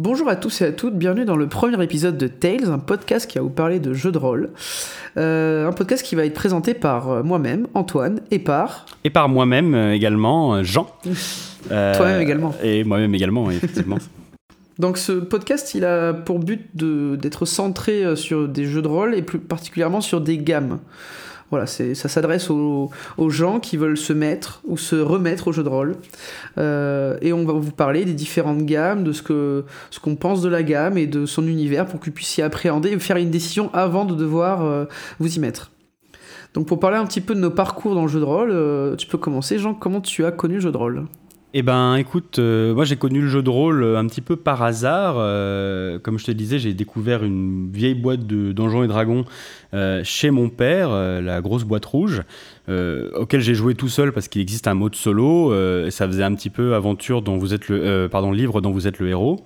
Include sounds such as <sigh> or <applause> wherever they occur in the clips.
Bonjour à tous et à toutes, bienvenue dans le premier épisode de Tales, un podcast qui va vous parler de jeux de rôle. Euh, un podcast qui va être présenté par euh, moi-même, Antoine, et par... Et par moi-même euh, également, Jean. <laughs> Toi-même également. Et moi-même également, effectivement. <laughs> Donc ce podcast, il a pour but d'être centré sur des jeux de rôle et plus particulièrement sur des gammes. Voilà, ça s'adresse aux, gens qui veulent se mettre ou se remettre au jeu de rôle. Euh, et on va vous parler des différentes gammes, de ce qu'on ce qu'on pense de la gamme et de son univers pour que vous puissiez appréhender et faire une décision avant de devoir euh, vous y mettre. Donc pour parler un petit peu de nos parcours dans le jeu de rôle, euh, tu peux commencer. Jean, comment tu as connu le jeu de rôle? Eh ben, écoute, euh, moi j'ai connu le jeu de rôle euh, un petit peu par hasard. Euh, comme je te disais, j'ai découvert une vieille boîte de Donjons et Dragons chez mon père, la grosse boîte rouge, auquel j'ai joué tout seul parce qu'il existe un mode solo. et ça faisait un petit peu aventure dont vous êtes le, pardon, livre dont vous êtes le héros.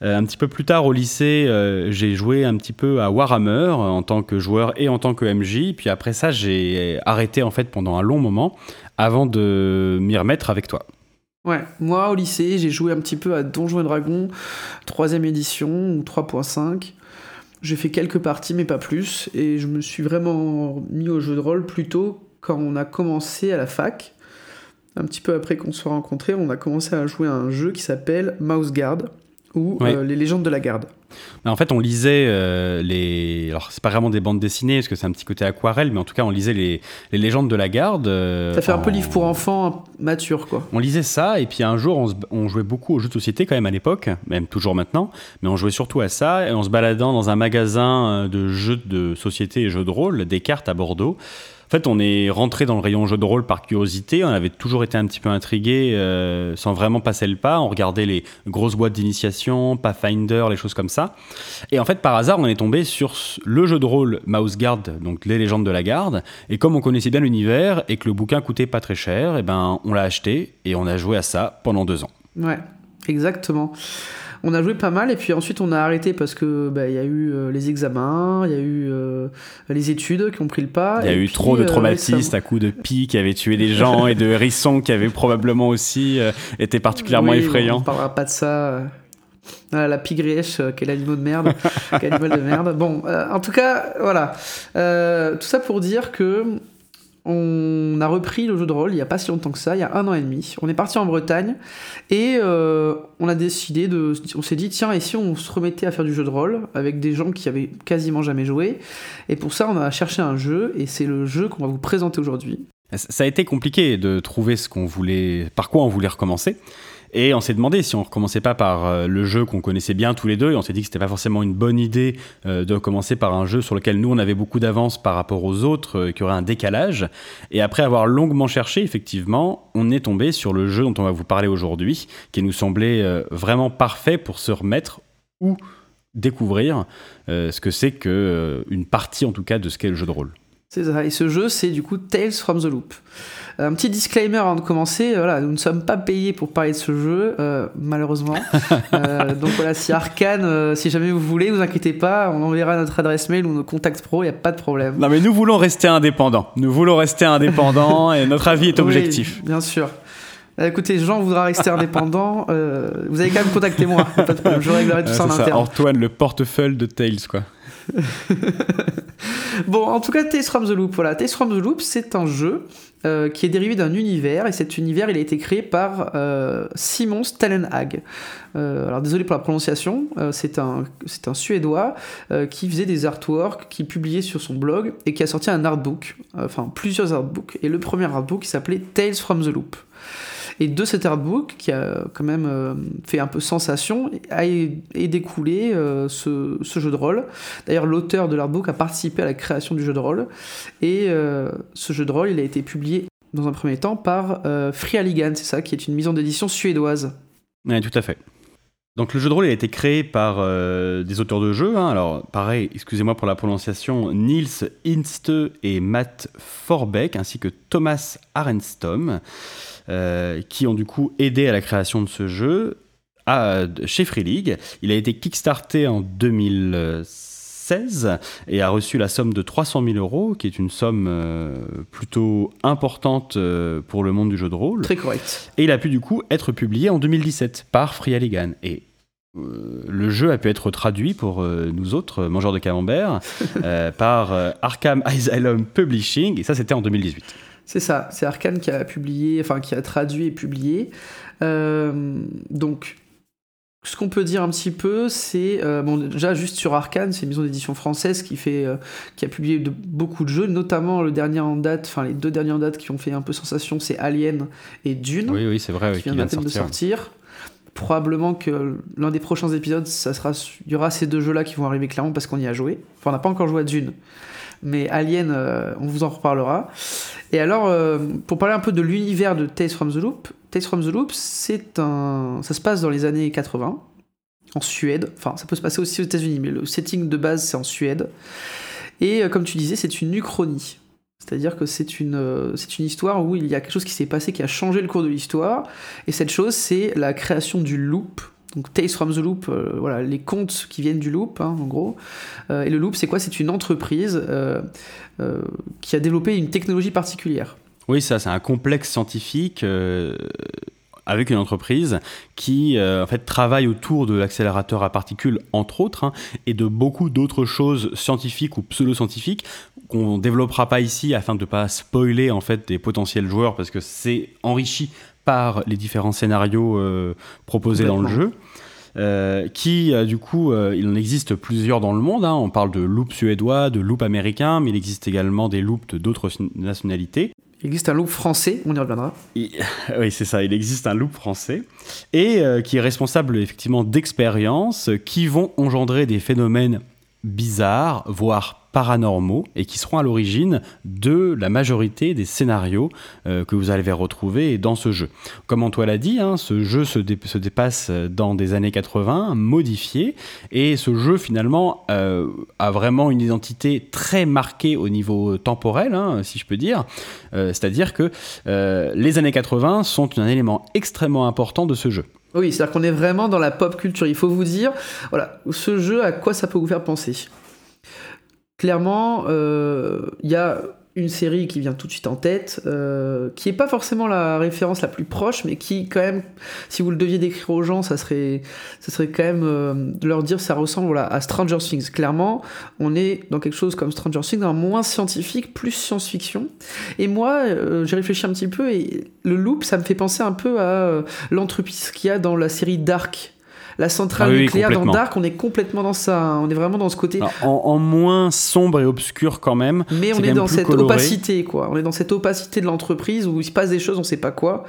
un petit peu plus tard au lycée, j'ai joué un petit peu à Warhammer en tant que joueur et en tant que MJ. Puis après ça, j'ai arrêté en fait pendant un long moment avant de m'y remettre avec toi. Ouais, moi au lycée, j'ai joué un petit peu à Donjons et Dragons, 3ème édition ou 3.5. J'ai fait quelques parties, mais pas plus. Et je me suis vraiment mis au jeu de rôle plutôt quand on a commencé à la fac. Un petit peu après qu'on se soit rencontrés, on a commencé à jouer à un jeu qui s'appelle Mouse Guard ou euh, Les légendes de la garde. En fait, on lisait euh, les. Alors, c'est pas vraiment des bandes dessinées, parce que c'est un petit côté aquarelle, mais en tout cas, on lisait les, les légendes de la garde. Euh, ça fait un peu livre pour enfants mature, quoi. On lisait ça, et puis un jour, on, jouait beaucoup aux jeux de société, quand même, à l'époque, même toujours maintenant, mais on jouait surtout à ça, et en se baladant dans un magasin euh, de jeux de société et jeux de rôle, des cartes à Bordeaux. En fait, on est rentré dans le rayon jeu de rôle par curiosité. On avait toujours été un petit peu intrigué, euh, sans vraiment passer le pas. On regardait les grosses boîtes d'initiation, Pathfinder, les choses comme ça. Et en fait, par hasard, on est tombé sur le jeu de rôle Mouse Guard, donc les légendes de la garde. Et comme on connaissait bien l'univers et que le bouquin coûtait pas très cher, et eh ben, on l'a acheté et on a joué à ça pendant deux ans. Ouais, exactement on a joué pas mal et puis ensuite on a arrêté parce que bah, il y a eu euh, les examens, il y a eu euh, les études qui ont pris le pas. Il y a eu trop de euh, traumatismes à coups de pie qui avaient tué des gens et de hérissons qui avaient probablement aussi été particulièrement effrayants. On parlera pas de ça. la pigrièche, quel animal de merde, quel animal de merde. Bon, en tout cas, voilà. tout ça pour dire que on a repris le jeu de rôle il n'y a pas si longtemps que ça, il y a un an et demi. On est parti en Bretagne et euh, on a décidé de. On s'est dit, tiens, et si on se remettait à faire du jeu de rôle avec des gens qui avaient quasiment jamais joué? Et pour ça, on a cherché un jeu et c'est le jeu qu'on va vous présenter aujourd'hui. Ça a été compliqué de trouver ce qu'on voulait, par quoi on voulait recommencer. Et on s'est demandé si on recommençait pas par euh, le jeu qu'on connaissait bien tous les deux, et on s'est dit que c'était pas forcément une bonne idée euh, de commencer par un jeu sur lequel nous on avait beaucoup d'avance par rapport aux autres, euh, qui aurait un décalage. Et après avoir longuement cherché, effectivement, on est tombé sur le jeu dont on va vous parler aujourd'hui, qui nous semblait vraiment parfait pour se remettre ou découvrir ce que c'est que une partie en tout cas de ce qu'est le jeu de rôle. C'est ça. Et ce jeu, c'est du coup Tales from the Loop. Un petit disclaimer avant de commencer, voilà, nous ne sommes pas payés pour parler de ce jeu, euh, malheureusement. <laughs> Euh, donc voilà, si Arkane, euh, si jamais vous voulez, vous inquiétez pas, on enverra notre adresse mail ou nos contacts pro, il n'y a pas de problème. Non mais nous voulons rester indépendants. Nous voulons rester indépendants et notre avis est objectif. bien sûr. Écoutez, Jean voudra rester indépendant. vous allez quand même contacter moi. Je réglerai tout ça en interne. Antoine, le portefeuille de Tales, quoi. <laughs> bon, en tout cas, Tales from the Loop, voilà. Tales from the Loop, c'est un jeu euh, qui est dérivé d'un univers, et cet univers, il a été créé par euh, Simon Stallenhag. Euh, alors, désolé pour la prononciation, c'est un, un Suédois qui faisait des artworks, qui publiait sur son blog, et qui a sorti un artbook, enfin plusieurs artbooks, et le premier artbook, s'appelait Tales from the Loop. Et de cet artbook, qui a quand même euh, fait un peu sensation, a est découlé euh, ce, jeu de rôle. D'ailleurs, l'auteur de l'artbook a participé à la création du jeu de rôle. Et euh, ce jeu de rôle, il a été publié dans un premier temps par Free Alligan, c'est ça, qui est une maison d'édition suédoise. Oui, tout à fait. Donc le jeu de rôle a été créé par des auteurs de jeux. Hein. Alors pareil, excusez-moi pour la prononciation, Niels Inste et Matt Forbeck, ainsi que Thomas Arenstom. Euh, qui ont du coup aidé à la création de ce jeu à, chez Free League. Il a été kickstarté en 2016 et a reçu la somme de 300 000 euros, qui est une somme euh, plutôt importante euh, pour le monde du jeu de rôle. Très correct. Et il a pu du coup être publié en 2017 par Free Alligan. Et le jeu a pu être traduit pour nous autres mangeurs de camembert <laughs> par Arkham Asylum Publishing et ça c'était en 2018. C'est ça, c'est Arkane qui a publié, enfin qui a traduit et publié. donc ce qu'on peut dire un petit peu, c'est euh, bon déjà juste sur Arkane, c'est une maison d'édition française qui fait, euh, qui a publié de, beaucoup de jeux, notamment le dernier en date, enfin les deux derniers en date qui ont fait un peu sensation, c'est Alien et Dune. Oui oui c'est vrai, qui, vient, de, sortir. Probablement que l'un des prochains épisodes, ça sera, il y aura ces deux jeux-là qui vont arriver clairement parce qu'on y a joué. Enfin on n'a pas encore joué à Dune, mais Alien, euh, on vous en reparlera. Et alors, pour parler un peu de l'univers de Tales from the Loop, Tales from the Loop, c'est un, ça se passe dans les années 80 en Suède. Enfin, ça peut se passer aussi aux États-Unis, mais le setting de base c'est en Suède. Et euh, comme tu disais, c'est une uchronie. C'est-à-dire que c'est une, euh, c'est une histoire où il y a quelque chose qui s'est passé qui a changé le cours de l'histoire. Et cette chose, c'est la création du loop. Donc Tales from the Loop, euh, voilà, les contes qui viennent du loop, hein, en gros. et le loop, c'est quoi? C'est une entreprise qui a développé une technologie particulière. Oui, ça, c'est un complexe scientifique euh, avec une entreprise qui euh, en fait travaille autour de l'accélérateur à particules entre autres hein, et de beaucoup d'autres choses scientifiques ou pseudo-scientifiques qu'on développera pas ici afin de pas spoiler en fait des potentiels joueurs parce que c'est enrichi par les différents scénarios euh, proposés dans le jeu. qui du coup, il en existe plusieurs dans le monde. Hein. On parle de loop suédois, de loop américain, mais il existe également des loops d'autres nationalités. Il existe un loop français, on y reviendra. <laughs> oui, c'est ça, il existe un loop français, et euh, qui est responsable effectivement d'expériences qui vont engendrer des phénomènes bizarres, voire paranormaux et qui seront à l'origine de la majorité des scénarios euh, que vous allez retrouver dans ce jeu. Comme Antoine l'a dit, hein, ce jeu se, dépasse dans des années 80, modifié, et ce jeu finalement euh, a vraiment une identité très marquée au niveau temporel, hein, si je peux dire. Euh, c'est-à-dire que les années 80 sont un élément extrêmement important de ce jeu. Oui, c'est-à-dire qu'on est vraiment dans la pop culture. Il faut vous dire, voilà, ce jeu, à quoi ça peut vous faire penser? Clairement, il euh, y a une série qui vient tout de suite en tête, euh, qui n'est pas forcément la référence la plus proche, mais qui quand même, si vous le deviez décrire aux gens, ça serait, ça serait quand même euh, de leur dire ça ressemble à Stranger Things. Clairement, on est dans quelque chose comme Stranger Things, moins scientifique, plus science-fiction. Et moi, j'ai réfléchi un petit peu et le loop, ça me fait penser un peu à l'entreprise qu'il y a dans la série Dark la centrale ah nucléaire dans Dark, on est complètement dans ça. Hein. On est vraiment dans ce côté. en, moins sombre et obscur quand même. Mais on est, dans cette opacité, quoi. On est dans cette opacité de l'entreprise où il se passe des choses, on sait pas quoi.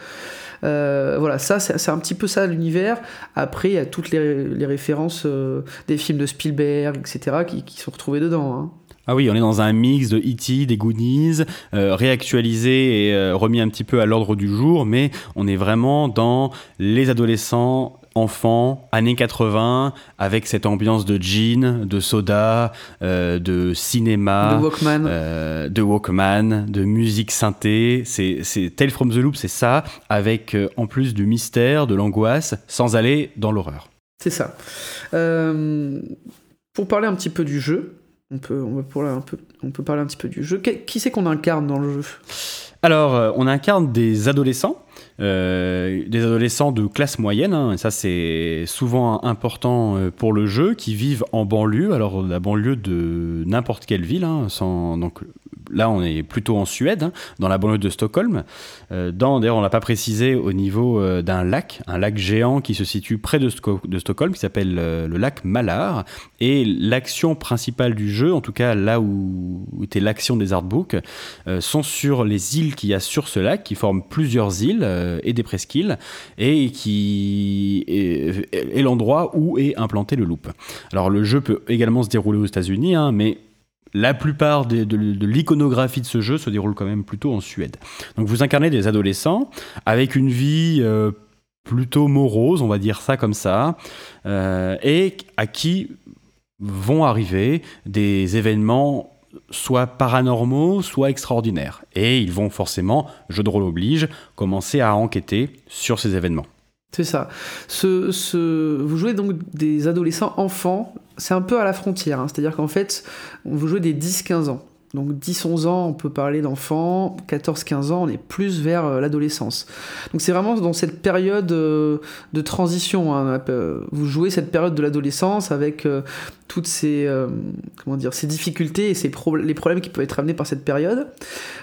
Euh, voilà, ça, c'est un petit peu ça l'univers. Après, il y a toutes les, références euh, des films de Spielberg, etc., qui, sont retrouvées dedans. Hein. Ah oui, on est dans un mix de E.T., des Goonies, euh, réactualisé et remis un petit peu à l'ordre du jour, mais on est vraiment dans les adolescents enfant, années 80, avec cette ambiance de jean, de soda, euh, de cinéma, de Walkman, euh, de, Walkman de musique synthé. C'est Tale from the Loop, c'est ça, avec euh, en plus du mystère, de l'angoisse, sans aller dans l'horreur. C'est ça. pour parler un petit peu du jeu, on peut, on, peut un peu, on peut parler un petit peu du jeu. Qui c'est qu'on incarne dans le jeu? Alors, on incarne des adolescents euh, des adolescents de classe moyenne, hein, et ça c'est souvent important euh, pour le jeu, qui vivent en banlieue, alors la banlieue de n'importe quelle ville, hein, sans, donc là, on est plutôt en Suède, hein, dans la banlieue de Stockholm. Euh, D'ailleurs, on l'a pas précisé au niveau euh, d'un lac, un lac géant qui se situe près de, Stockholm, qui s'appelle euh, le lac Malar. Et l'action principale du jeu, en tout cas là où, était l'action des artbooks, sont sur les îles qu'il y a sur ce lac, qui forment plusieurs îles et des presqu'îles, et qui est, est l'endroit où est implanté le loop. Alors le jeu peut également se dérouler aux États-Unis, hein, mais la plupart de, l'iconographie de ce jeu se déroule quand même plutôt en Suède. Donc vous incarnez des adolescents avec une vie euh, plutôt morose, on va dire ça comme ça, euh, et à qui vont arriver des événements soit paranormaux, soit extraordinaires. Et ils vont forcément, jeu de rôle oblige, commencer à enquêter sur ces événements. C'est ça. Vous jouez donc des adolescents enfants, c'est un peu à la frontière, hein. c'est-à-dire qu'en fait, vous jouez des 10-15 ans. Donc 10-11 ans, on peut parler d'enfants, 14-15 ans, on est plus vers euh, l'adolescence. Donc c'est vraiment dans cette période euh, de transition. Hein, vous jouez cette période de l'adolescence avec euh, toutes ces, comment dire, ces difficultés et ces les problèmes qui peuvent être amenés par cette période.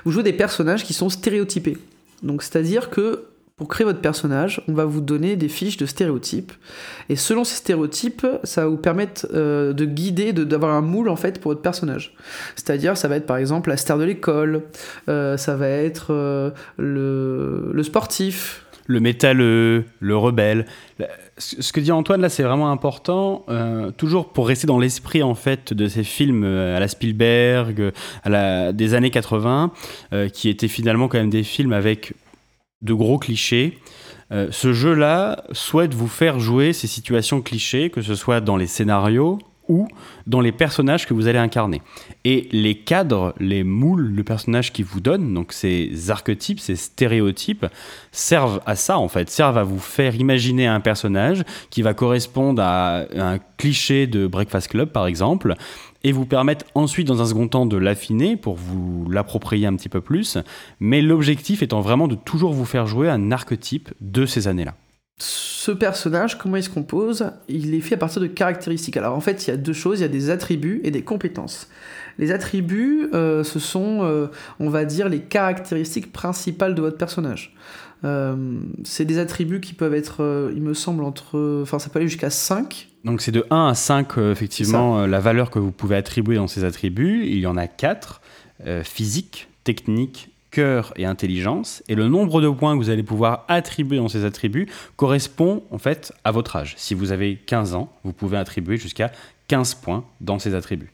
Vous jouez des personnages qui sont stéréotypés. C'est-à-dire que pour créer votre personnage, on va vous donner des fiches de stéréotypes. Et selon ces stéréotypes, ça va vous permettre euh, de guider, d'avoir un moule en fait pour votre personnage. C'est-à-dire, ça va être par exemple la star de l'école, euh, ça va être euh, le, sportif. Le métalleux, le rebelle. Ce que dit Antoine là, c'est vraiment important. toujours pour rester dans l'esprit en fait de ces films à la Spielberg, à la, des années 80, qui étaient finalement quand même des films avec de gros clichés. Euh, ce jeu-là souhaite vous faire jouer ces situations clichés, que ce soit dans les scénarios ou dans les personnages que vous allez incarner. Et les cadres, les moules, le personnage qui vous donne, donc ces archétypes, ces stéréotypes, servent à ça en fait, servent à vous faire imaginer un personnage qui va correspondre à un cliché de Breakfast Club par exemple, et vous permettre ensuite dans un second temps de l'affiner pour vous l'approprier un petit peu plus, mais l'objectif étant vraiment de toujours vous faire jouer un archétype de ces années-là. Ce personnage, comment il se compose? Il est fait à partir de caractéristiques. Alors en fait, il y a deux choses, il y a des attributs et des compétences. Les attributs, euh, ce sont, euh, on va dire, les caractéristiques principales de votre personnage. Euh, c'est des attributs qui peuvent être, il me semble, entre. Enfin, ça peut aller jusqu'à 5. Donc c'est de 1 à 5, effectivement, la valeur que vous pouvez attribuer dans ces attributs. Il y en a 4 physique, technique, cœur et intelligence, et le nombre de points que vous allez pouvoir attribuer dans ces attributs correspond en fait à votre âge. Si vous avez 15 ans, vous pouvez attribuer jusqu'à 15 points dans ces attributs.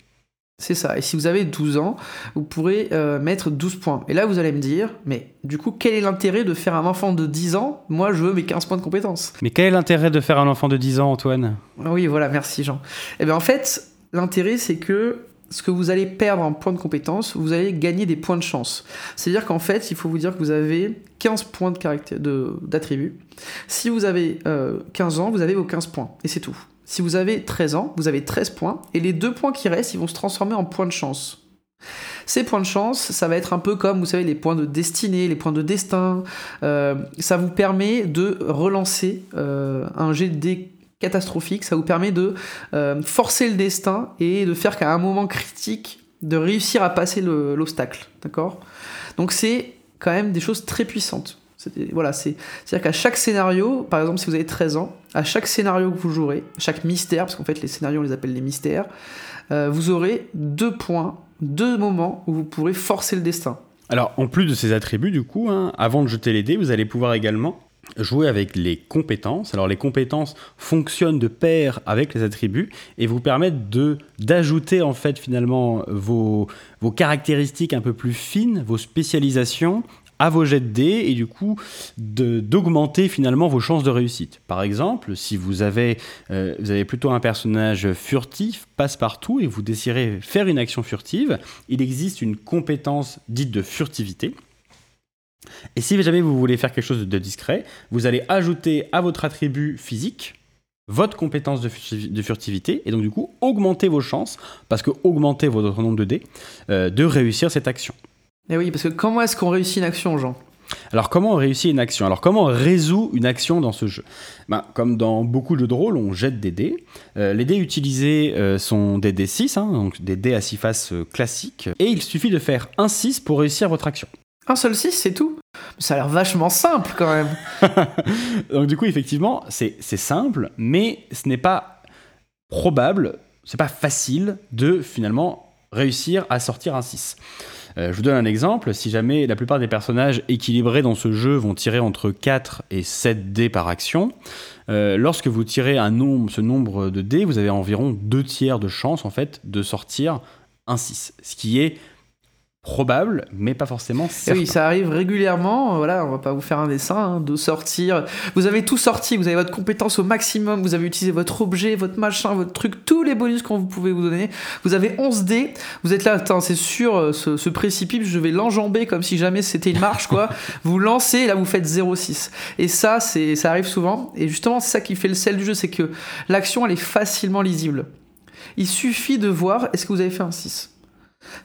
C'est ça. Et si vous avez 12 ans, vous pourrez euh, mettre 12 points. Et là, vous allez me dire, mais du coup, quel est l'intérêt de faire un enfant de 10 ans? Moi, je veux mes 15 points de compétences. Mais quel est l'intérêt de faire un enfant de 10 ans, Antoine? Oui, voilà, merci Jean. Eh bien, en fait, l'intérêt, c'est que ce que vous allez perdre en points de compétence, vous allez gagner des points de chance. C'est-à-dire qu'en fait, il faut vous dire que vous avez 15 points de caractère, d'attribut. Si vous avez 15 euh, ans, vous avez vos 15 points, et c'est tout. Si vous avez 13 ans, vous avez 13 points, et les deux points qui restent, ils vont se transformer en points de chance. Ces points de chance, ça va être un peu comme, vous savez, les points de destinée, les points de destin. Euh, ça vous permet de relancer euh, un jet de catastrophique, ça vous permet de euh, forcer le destin et de faire qu'à un moment critique, de réussir à passer l'obstacle, d'accord? Donc c'est quand même des choses très puissantes. Voilà, c'est-à-dire qu'à chaque scénario, par exemple si vous avez 13 ans, à chaque scénario que vous jouerez, chaque mystère, parce qu'en fait les scénarios on les appelle les mystères, euh, vous aurez deux points, deux moments où vous pourrez forcer le destin. Alors en plus de ces attributs du coup, hein, avant de jeter les dés, vous allez pouvoir également jouer avec les compétences. Alors les compétences fonctionnent de pair avec les attributs et vous permettent d'ajouter en fait finalement vos, vos caractéristiques un peu plus fines, vos spécialisations à vos jets de dés et du coup d'augmenter finalement vos chances de réussite. Par exemple, si vous avez, euh, plutôt un personnage furtif, passe-partout et vous désirez faire une action furtive, il existe une compétence dite de furtivité et si jamais vous voulez faire quelque chose de discret, vous allez ajouter à votre attribut physique votre compétence de furtivité et donc du coup augmenter vos chances, parce que augmenter votre nombre de dés, euh, de réussir cette action. Et oui, parce que comment est-ce qu'on réussit une action, Jean? Alors comment on réussit une action? Alors comment on résout une action dans ce jeu? Ben, Comme dans beaucoup de jeux de rôle, on jette des dés. Euh, les dés utilisés euh, sont des dés 6, hein, donc des dés à 6 faces classiques. Et il suffit de faire un 6 pour réussir votre action. Un seul 6, c'est tout? Ça a l'air vachement simple quand même. <laughs> Donc du coup, effectivement, c'est simple, mais ce n'est pas probable, c'est pas facile de finalement réussir à sortir un 6. Euh, je vous donne un exemple, si jamais la plupart des personnages équilibrés dans ce jeu vont tirer entre 4 et 7 dés par action, euh, lorsque vous tirez ce nombre de dés, vous avez environ 2 tiers de chance en fait de sortir un 6, ce qui est probable, mais pas forcément certain. Oui, ça arrive régulièrement. Voilà, on va pas vous faire un dessin hein, de sortir. Vous avez tout sorti, vous avez votre compétence au maximum, vous avez utilisé votre objet, votre machin, votre truc, tous les bonus qu'on vous pouvez vous donner. Vous avez 11 dés. Vous êtes là, attends, c'est sûr, euh, ce, précipice, je vais l'enjamber comme si jamais c'était une marche, quoi. <laughs> vous lancez, et là vous faites 0,6. Et ça, c'est, ça arrive souvent. Et justement, c'est ça qui fait le sel du jeu, c'est que l'action, elle est facilement lisible. Il suffit de voir, est-ce que vous avez fait un 6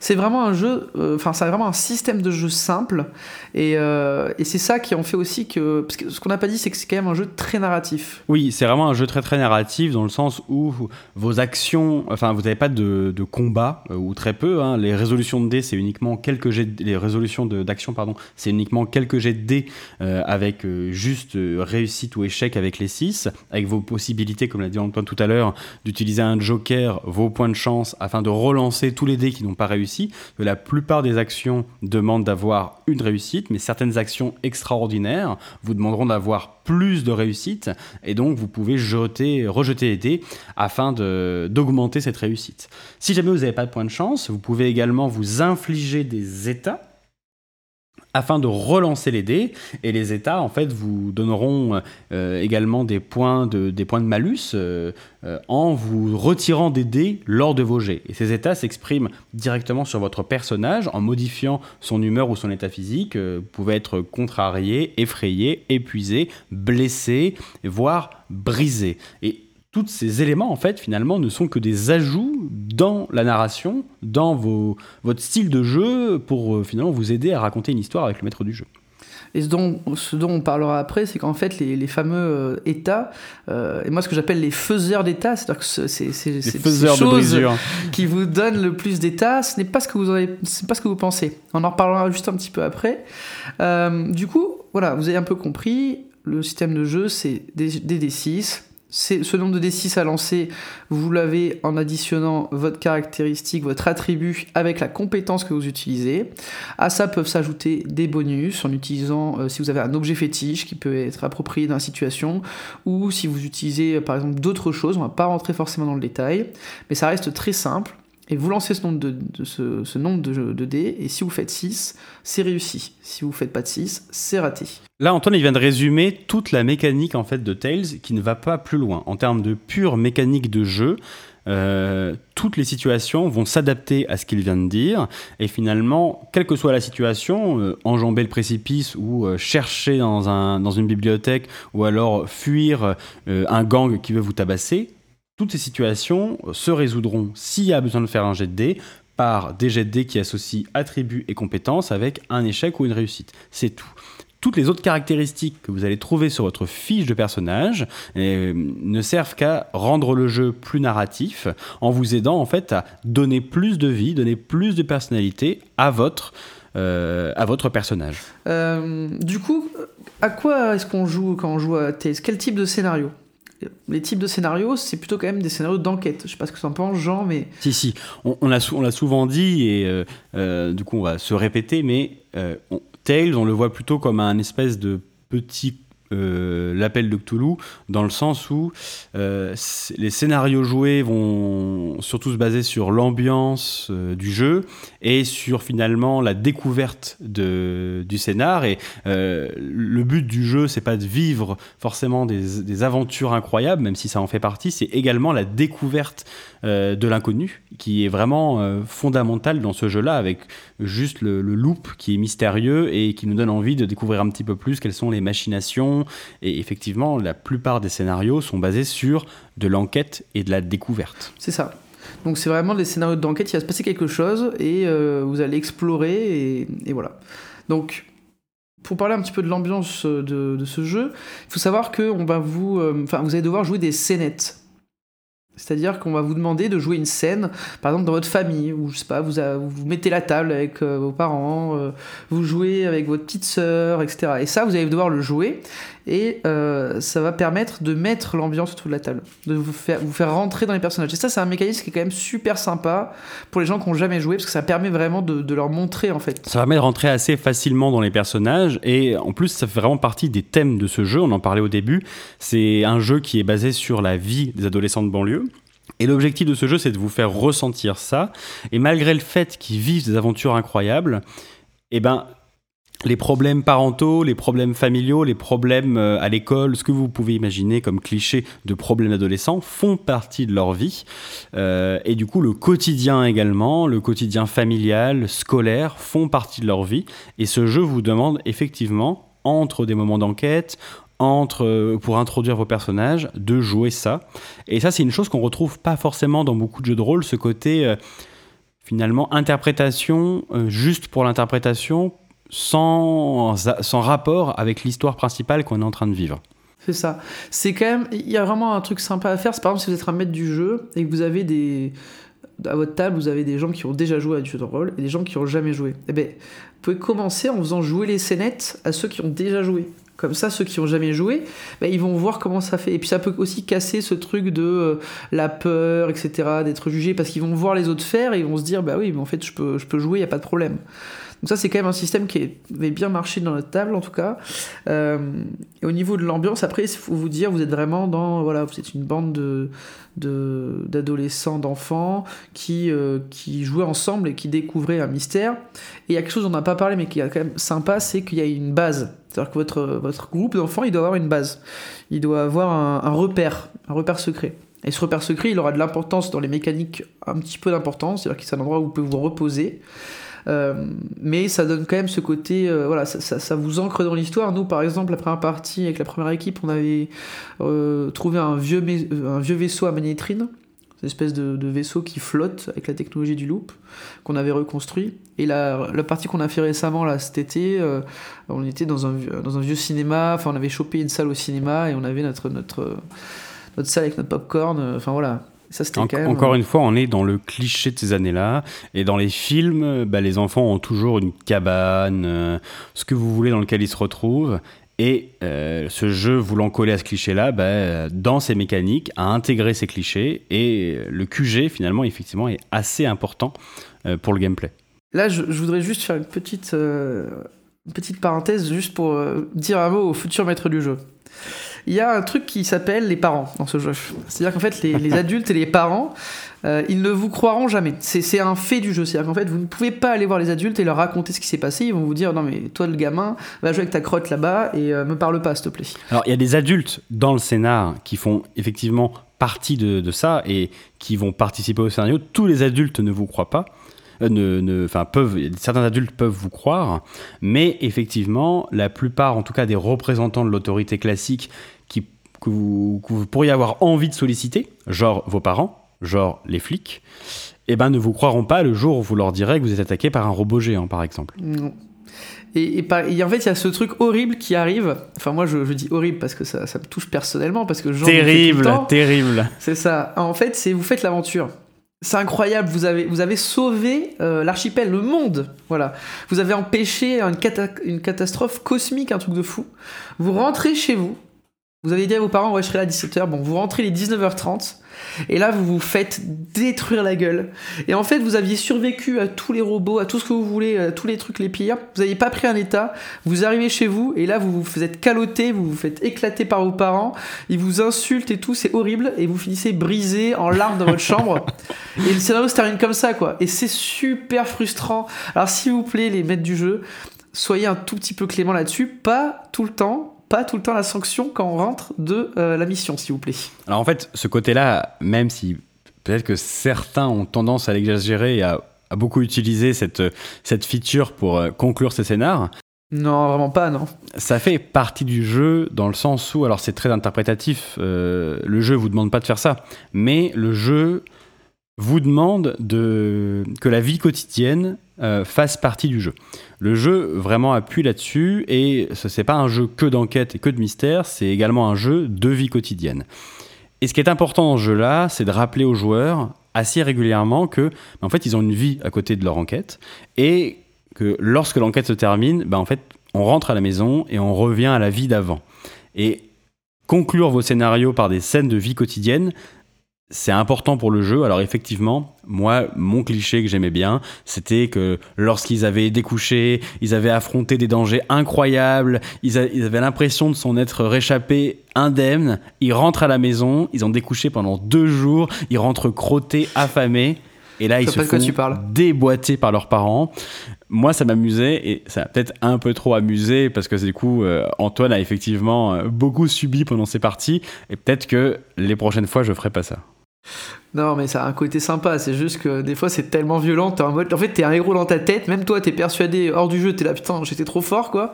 C'est vraiment un jeu, euh, enfin, c'est vraiment un système de jeu simple, et, euh, c'est ça qui en fait aussi que. Ce qu'on n'a pas dit, c'est que c'est quand même un jeu très narratif. Oui, c'est vraiment un jeu très très narratif dans le sens où vos actions, enfin, vous n'avez pas de, de combat, euh, ou très peu. hein. Les résolutions de dés, c'est uniquement quelques jets. Les résolutions d'action, pardon, c'est uniquement quelques jets de dés euh, avec euh, juste euh, réussite ou échec avec les 6, avec vos possibilités, comme l'a dit Antoine tout à l'heure, d'utiliser un joker, vos points de chance, afin de relancer tous les dés qui n'ont pas réussi. La plupart des actions demandent d'avoir une réussite, mais certaines actions extraordinaires vous demanderont d'avoir plus de réussite, et donc vous pouvez jeter, rejeter les dés afin d'augmenter cette réussite. Si jamais vous n'avez pas de points de chance, vous pouvez également vous infliger des états afin de relancer les dés. Et les états en fait vous donneront euh, également des points de, malus euh, euh, en vous retirant des dés lors de vos jets. Et ces états s'expriment directement sur votre personnage en modifiant son humeur ou son état physique. Vous pouvez être contrarié effrayé épuisé blessé voire brisé tous ces éléments, en fait, finalement, ne sont que des ajouts dans la narration, dans vos, votre style de jeu, pour euh, finalement vous aider à raconter une histoire avec le maître du jeu. Et ce dont, ce dont on parlera après, c'est qu'en fait, les, les fameux euh, états, euh, et moi ce que j'appelle les faiseurs d'états, c'est-à-dire que c'est c'est- c'est- Les c'est ces choses qui vous donnent le plus d'états, ce n'est pas ce que vous avez, c'est pas ce que vous pensez. On en reparlera juste un petit peu après. Du coup, voilà, vous avez un peu compris, le système de jeu, c'est des, des D6. Ce nombre de D6 à lancer, vous l'avez en additionnant votre caractéristique, votre attribut avec la compétence que vous utilisez. À ça peuvent s'ajouter des bonus en utilisant, euh, si vous avez un objet fétiche qui peut être approprié dans la situation, ou si vous utilisez euh, par exemple d'autres choses, on va pas rentrer forcément dans le détail, mais ça reste très simple. Et vous lancez ce nombre de, ce, nombre de, dés, et si vous faites 6, c'est réussi. Si vous faites pas de 6, c'est raté. Là, Antoine, il vient de résumer toute la mécanique en fait de Tales qui ne va pas plus loin. En termes de pure mécanique de jeu, euh, toutes les situations vont s'adapter à ce qu'il vient de dire. Et finalement, quelle que soit la situation, euh, enjamber le précipice ou euh, chercher dans, un, dans une bibliothèque ou alors fuir un gang qui veut vous tabasser, toutes ces situations se résoudront s'il y a besoin de faire un jet de dés par des jets de dés qui associent attributs et compétences avec un échec ou une réussite. C'est tout. Toutes les autres caractéristiques que vous allez trouver sur votre fiche de personnage euh, ne servent qu'à rendre le jeu plus narratif en vous aidant en fait à donner plus de vie, donner plus de personnalité à votre, euh, personnage. Euh, du coup, à quoi est-ce qu'on joue quand on joue à Tales Quel type de scénario? Les types de scénarios, c'est plutôt quand même des scénarios d'enquête. Je sais pas ce que tu en penses, Jean, mais Si, si, on, l'a souvent dit et euh, euh, du coup on va se répéter, mais euh, Tales, on le voit plutôt comme un espèce de petit euh, l'appel de Cthulhu, dans le sens où euh, les scénarios joués vont surtout se baser sur l'ambiance euh, du jeu et sur finalement la découverte du scénar. Et le but du jeu, c'est pas de vivre forcément des aventures incroyables, même si ça en fait partie, c'est également la découverte euh, de l'inconnu, qui est vraiment euh, fondamental dans ce jeu-là, avec juste le, loop qui est mystérieux et qui nous donne envie de découvrir un petit peu plus quelles sont les machinations. Et effectivement, la plupart des scénarios sont basés sur de l'enquête et de la découverte. c'est ça. Donc c'est vraiment des scénarios d'enquête, il va se passer quelque chose et euh, vous allez explorer et, voilà. Donc pour parler un petit peu de l'ambiance de, ce jeu, il faut savoir que on va vous, euh, vous allez devoir jouer des scénettes. C'est-à-dire qu'on va vous demander de jouer une scène, par exemple dans votre famille, ou je sais pas, vous mettez la table avec euh, vos parents, euh, vous jouez avec votre petite sœur, etc. Et ça, vous allez devoir le jouer, et euh, ça va permettre de mettre l'ambiance autour de la table, de vous faire, rentrer dans les personnages. Et ça, c'est un mécanisme qui est quand même super sympa pour les gens qui n'ont jamais joué, parce que ça permet vraiment de, de leur montrer, en fait. Ça permet de rentrer assez facilement dans les personnages et en plus ça fait vraiment partie des thèmes de ce jeu, on en parlait au début. C'est un jeu qui est basé sur la vie des adolescents de banlieue. Et l'objectif de ce jeu, c'est de vous faire ressentir ça. Et malgré le fait qu'ils vivent des aventures incroyables, eh ben, les problèmes parentaux, les problèmes familiaux, les problèmes euh, à l'école, ce que vous pouvez imaginer comme cliché de problèmes d'adolescents font partie de leur vie. Euh, et du coup, le quotidien également, le quotidien familial, scolaire, font partie de leur vie. Et ce jeu vous demande effectivement, entre des moments d'enquête, entre, euh, pour introduire vos personnages, de jouer ça. Et ça, c'est une chose qu'on retrouve pas forcément dans beaucoup de jeux de rôle, ce côté... finalement interprétation juste pour l'interprétation sans, rapport avec l'histoire principale qu'on est en train de vivre. C'est ça. C'est quand même. Il y a vraiment un truc sympa à faire. C'est par exemple si vous êtes un maître du jeu et que vous avez des. À votre table, vous avez des gens qui ont déjà joué à du jeu de rôle et des gens qui n'ont jamais joué. Eh bien, vous pouvez commencer en faisant jouer les scénettes à ceux qui ont déjà joué. Comme ça, ceux qui ont jamais joué, ben, ils vont voir comment ça fait. Et puis ça peut aussi casser ce truc de euh, la peur, etc., d'être jugé, parce qu'ils vont voir les autres faire et ils vont se dire, bah oui, mais en fait, je peux, je peux jouer, il n'y a pas de problème. Donc ça, c'est quand même un système qui avait bien marché dans notre table, en tout cas. Euh, et au niveau de l'ambiance, après, il faut vous dire, vous êtes vraiment dans, voilà, vous êtes une bande de d'adolescents, d'enfants qui, euh, qui jouaient ensemble et qui découvraient un mystère. Et il y a quelque chose dont on n'a pas parlé, mais qui est quand même sympa, c'est qu'il y a une base. C'est-à-dire que votre, votre groupe d'enfants, il doit avoir une base. Il doit avoir un, un repère, un repère secret. Et ce repère secret, il aura de l'importance dans les mécaniques, un petit peu d'importance, c'est-à-dire que c'est un endroit où vous pouvez vous reposer. Euh, mais ça donne quand même ce côté, euh, voilà, ça, vous ancre dans l'histoire. Nous, par exemple, la première partie avec la première équipe, on avait euh, trouvé un vieux, un vieux vaisseau à magnétrine, espèce de, vaisseau qui flotte avec la technologie du loop qu'on avait reconstruit. Et la, la partie qu'on a fait récemment là cet été, on était dans un, dans un vieux cinéma. Enfin, on avait chopé une salle au cinéma et on avait notre notre notre salle avec notre popcorn. Enfin voilà, encore euh, une fois, on est dans le cliché de ces années-là. Et dans les films, bah, les enfants ont toujours une cabane, euh, ce que vous voulez dans lequel ils se retrouvent. Et euh, ce jeu voulant coller à ce cliché-là, bah, dans ses mécaniques, a intégré ces clichés. Et le QG, finalement, effectivement, est assez important pour le gameplay. Là, je, voudrais juste faire une petite, une petite parenthèse, juste pour dire un mot au futur maître du jeu il y a un truc qui s'appelle les parents dans ce jeu. C'est-à-dire qu'en fait, les, <laughs> adultes et les parents, euh, ils ne vous croiront jamais. C'est un fait du jeu. C'est-à-dire qu'en fait, vous ne pouvez pas aller voir les adultes et leur raconter ce qui s'est passé. Ils vont vous dire Non, mais toi, le gamin, va jouer avec ta crotte là-bas et euh, me parle pas, s'il te plaît. Alors, il y a des adultes dans le scénar qui font effectivement partie de, de ça et qui vont participer au scénario. Tous les adultes ne vous croient pas. Euh, ne, enfin, peuvent, certains adultes peuvent vous croire, mais effectivement, la plupart, en tout cas des représentants de l'autorité classique que vous, pourriez avoir envie de solliciter, genre vos parents, genre les flics, eh ben, ne vous croiront pas le jour où vous leur direz que vous êtes attaqué par un robot géant, par exemple. Non. Et, en fait, il y a ce truc horrible qui arrive. Enfin, moi, je, dis horrible parce que ça, me touche personnellement, parce que terrible, terrible. C'est ça. En fait, c'est vous faites l'aventure. C'est incroyable. Vous avez, vous avez sauvé euh, l'archipel, le monde. Voilà. Vous avez empêché une, une catastrophe cosmique, un truc de fou. Vous rentrez chez vous. Vous avez dit à vos parents, ouais, je serai là à 17h. Bon, vous rentrez les 19h30. Et là, vous vous faites détruire la gueule. Et en fait, vous aviez survécu à tous les robots, à tout ce que vous voulez, à tous les trucs les pires. Vous n'aviez pas pris un état. Vous arrivez chez vous. Et là, vous vous faites caloter, vous vous faites éclater par vos parents. Ils vous insultent et tout. C'est horrible. Et vous finissez brisé en larmes dans votre chambre. Et le scénario se termine comme ça, quoi. Et c'est super frustrant. Alors, s'il vous plaît, les maîtres du jeu, soyez un tout petit peu clément là-dessus. Pas tout le temps pas tout le temps la sanction quand on rentre de euh, la mission, s'il vous plaît. Alors en fait, ce côté-là, même si peut-être que certains ont tendance à l'exagérer et à, beaucoup utiliser cette, cette feature pour euh, conclure ces scénars, non, vraiment pas, non. Ça fait partie du jeu dans le sens où, alors c'est très interprétatif, euh, le jeu vous demande pas de faire ça, mais le jeu vous demande de, que la vie quotidienne euh, fasse partie du jeu. Le jeu vraiment appuie là-dessus et ce n'est pas un jeu que d'enquête et que de mystère, c'est également un jeu de vie quotidienne. Et ce qui est important dans ce jeu-là, c'est de rappeler aux joueurs assez régulièrement que, en fait, ils ont une vie à côté de leur enquête et que lorsque l'enquête se termine, ben, en fait, on rentre à la maison et on revient à la vie d'avant. Et conclure vos scénarios par des scènes de vie quotidienne, c'est important pour le jeu. Alors effectivement, moi, mon cliché que j'aimais bien, c'était que lorsqu'ils avaient découché, ils avaient affronté des dangers incroyables, ils, avaient l'impression de s'en être réchappés indemnes, ils rentrent à la maison, ils ont découché pendant deux jours, ils rentrent crottés, affamés. Et là, ils se font déboîter par leurs parents. Moi, ça m'amusait et ça a peut-être un peu trop amusé parce que du coup, euh, Antoine a effectivement euh, beaucoup subi pendant ses parties et peut-être que les prochaines fois, je ferai pas ça. Non, mais ça a un côté sympa. C'est juste que des fois, c'est tellement violent. T'es en mode, en fait, t'es un héros dans ta tête. Même toi, t'es persuadé hors du jeu. T'es là, putain, j'étais trop fort, quoi.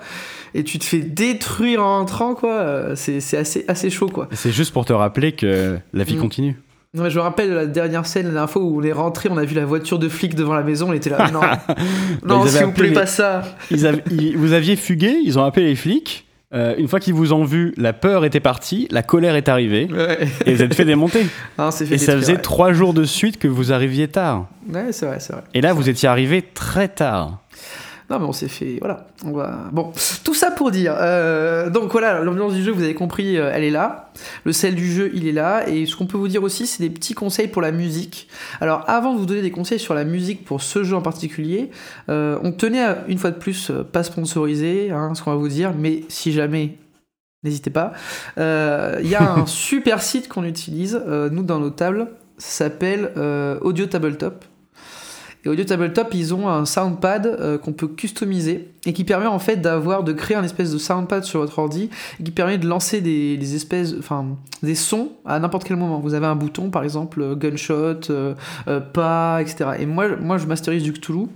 Et tu te fais détruire en entrant, quoi. C'est assez, assez chaud, quoi. C'est juste pour te rappeler que la vie mm. continue. Non, mais je me rappelle de la dernière scène, la dernière fois où on est rentré, on a vu la voiture de flic devant la maison, on était là. <laughs> Non, non, s'il vous plaît, pas ça. vous aviez fugué, ils ont appelé les flics. Euh, une fois qu'ils vous ont vu, la peur était partie, la colère est arrivée, et vous êtes fait démonter. <laughs> Ah, fait et ça faisait trois jours de suite que vous arriviez tard. Ouais, c'est vrai, c'est vrai. Et là, vous étiez arrivé très tard. Non, mais on s'est fait. Voilà. On va... Bon, tout ça pour dire. Euh, donc voilà, l'ambiance du jeu, vous avez compris, euh, elle est là. Le sel du jeu, il est là. Et ce qu'on peut vous dire aussi, c'est des petits conseils pour la musique. Alors, avant de vous donner des conseils sur la musique pour ce jeu en particulier, euh, on tenait à, une fois de plus, pas sponsoriser hein, ce qu'on va vous dire, mais si jamais. N'hésitez pas. Il y a un <laughs> super site qu'on utilise, nous, dans nos tables. Ça s'appelle Audio Tabletop. Et Audio Tabletop, ils ont un soundpad euh, qu'on peut customiser et qui permet en fait d'avoir, de créer un espèce de soundpad sur votre ordi et qui permet de lancer des, espèces, enfin, des sons à n'importe quel moment. Vous avez un bouton, par exemple, euh, gunshot, euh, pas, etc. Et moi, moi, je masterise du Cthulhu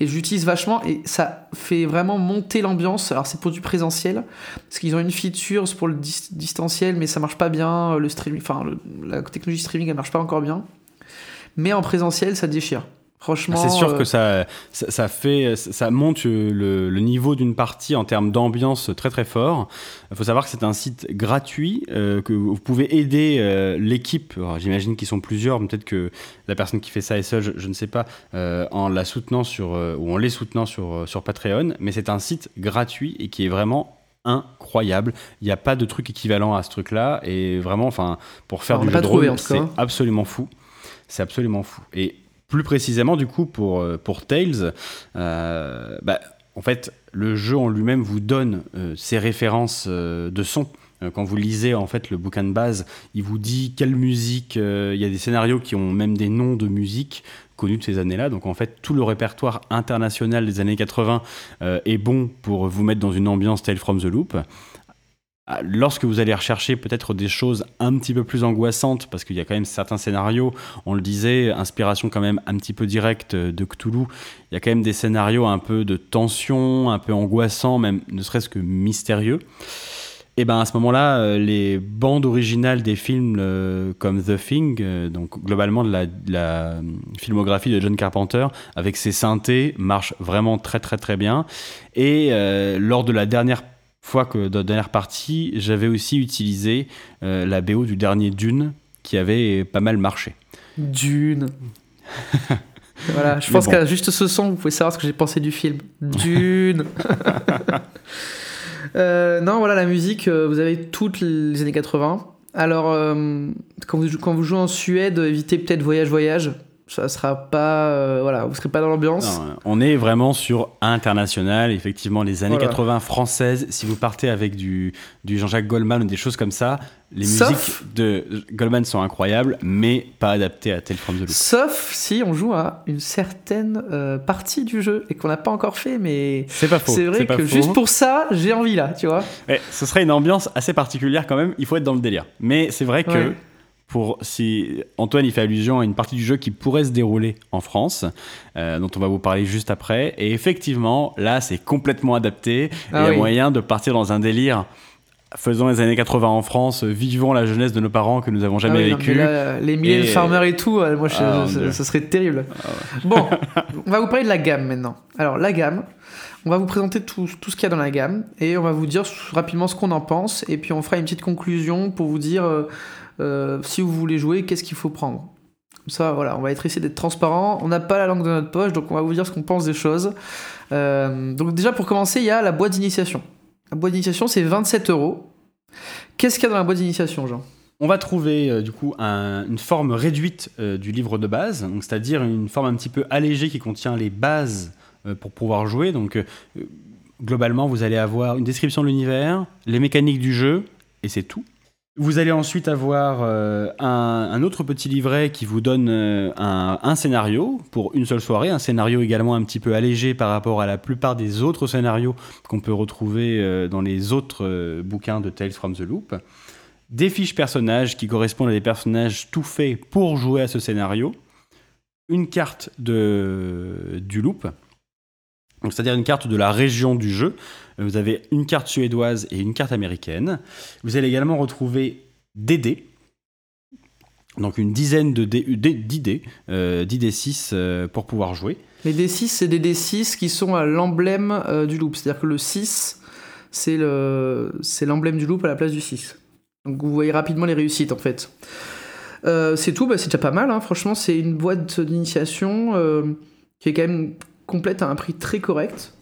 et j'utilise vachement et ça fait vraiment monter l'ambiance. Alors, c'est pour du présentiel parce qu'ils ont une feature pour le distanciel, mais ça marche pas bien. Le streaming, enfin, la technologie streaming, elle marche pas encore bien. Mais en présentiel, ça déchire. Franchement, c'est sûr que euh, ça, ça, fait, ça monte le, niveau d'une partie en termes d'ambiance très très fort. Il faut savoir que c'est un site gratuit euh, que vous pouvez aider euh, l'équipe. J'imagine qu'ils sont plusieurs. Peut-être que la personne qui fait ça est seule, je, ne sais pas, en la soutenant sur ou en les soutenant sur sur Patreon. Mais c'est un site gratuit et qui est vraiment incroyable. Il n'y a pas de truc équivalent à ce truc-là et vraiment, enfin, pour faire du jeu de rôle, c'est absolument fou. C'est absolument fou. Et plus précisément, du coup, pour, euh, pour Tales, euh, bah, en fait, le jeu en lui-même vous donne euh, ses références de son. Quand vous lisez en fait le bouquin de base, il vous dit quelle musique. Il y a des scénarios qui ont même des noms de musique connus de ces années-là. Donc en fait, tout le répertoire international des années 80 est bon pour vous mettre dans une ambiance Tale from the Loop. Ah, lorsque vous allez rechercher peut-être des choses un petit peu plus angoissantes, parce qu'il y a quand même certains scénarios, on le disait, inspiration quand même un petit peu directe de Cthulhu, il y a quand même des scénarios un peu de tension, un peu angoissants, même ne serait-ce que mystérieux. Et ben à ce moment-là, euh, les bandes originales des films euh, comme The Thing, euh, donc globalement de la, filmographie de John Carpenter, avec ses synthés, marchent vraiment très très très bien. Et lors de la dernière fois que dans la dernière partie, j'avais aussi utilisé euh, la BO du dernier Dune qui avait pas mal marché. Dune. <laughs> voilà, je pense qu'à juste ce son, vous pouvez savoir ce que j'ai pensé du film. Dune. <laughs> Euh, non, voilà, la musique, euh, vous avez toutes les années 80. Alors, quand, vous, quand vous jouez en Suède, évitez peut-être Voyage Voyage ça sera pas euh, voilà vous serez pas dans l'ambiance. On est vraiment sur international effectivement les années 80 françaises. Si vous partez avec du, du Jean-Jacques Goldman ou des choses comme ça les musiques de Goldman sont incroyables mais pas adaptées à Tale from the Loop. Sauf si on joue à une certaine euh, partie du jeu et qu'on n'a pas encore fait mais c'est pas faux c'est vrai que juste pour ça j'ai envie là tu vois. Ce serait une ambiance assez particulière quand même. Il faut être dans le délire. Mais c'est vrai que pour si Antoine il fait allusion à une partie du jeu qui pourrait se dérouler en France, euh, dont on va vous parler juste après. Et effectivement, là, c'est complètement adapté. Ah il y a moyen de partir dans un délire. Faisons les années 80 en France, vivons la jeunesse de nos parents que nous avons jamais ah vécu. les milliers de farmers et tout, euh, moi, ah, ce serait terrible. Bon, <laughs> on va vous parler de la gamme maintenant. Alors, la gamme, on va vous présenter tout, tout ce qu'il y a dans la gamme et on va vous dire rapidement ce qu'on en pense. Et puis, on fera une petite conclusion pour vous dire. Euh, si vous voulez jouer, qu'est-ce qu'il faut prendre? Comme ça, voilà, on va être essayer d'être transparent. On n'a pas la langue de notre poche, donc on va vous dire ce qu'on pense des choses. Euh, donc déjà, pour commencer, il y a la boîte d'initiation. La boîte d'initiation, c'est 27 euros. Qu'est-ce qu'il y a dans la boîte d'initiation, Jean? On va trouver euh, du coup une forme réduite du livre de base, c'est-à-dire une forme un petit peu allégée qui contient les bases pour pouvoir jouer. Donc globalement, vous allez avoir une description de l'univers, les mécaniques du jeu, et c'est tout. Vous allez ensuite avoir euh, un, autre petit livret qui vous donne euh, un, scénario pour une seule soirée, un scénario également un petit peu allégé par rapport à la plupart des autres scénarios qu'on peut retrouver euh, dans les autres bouquins de Tales from the Loop. Des fiches personnages qui correspondent à des personnages tout faits pour jouer à ce scénario. Une carte du loop, c'est-à-dire une carte de la région du jeu. Vous avez une carte suédoise et une carte américaine. Vous allez également retrouver des dés. Donc une dizaine d'idées, euh, d'idées 6 euh, pour pouvoir jouer. Les D6, c'est des D6 qui sont à l'emblème euh, du loop. C'est-à-dire que le 6, c'est l'emblème du loop à la place du 6. Donc vous voyez rapidement les réussites en fait. c'est tout, bah, c'est déjà pas mal. Hein. Franchement, c'est une boîte d'initiation qui est quand même complète à un prix très correct.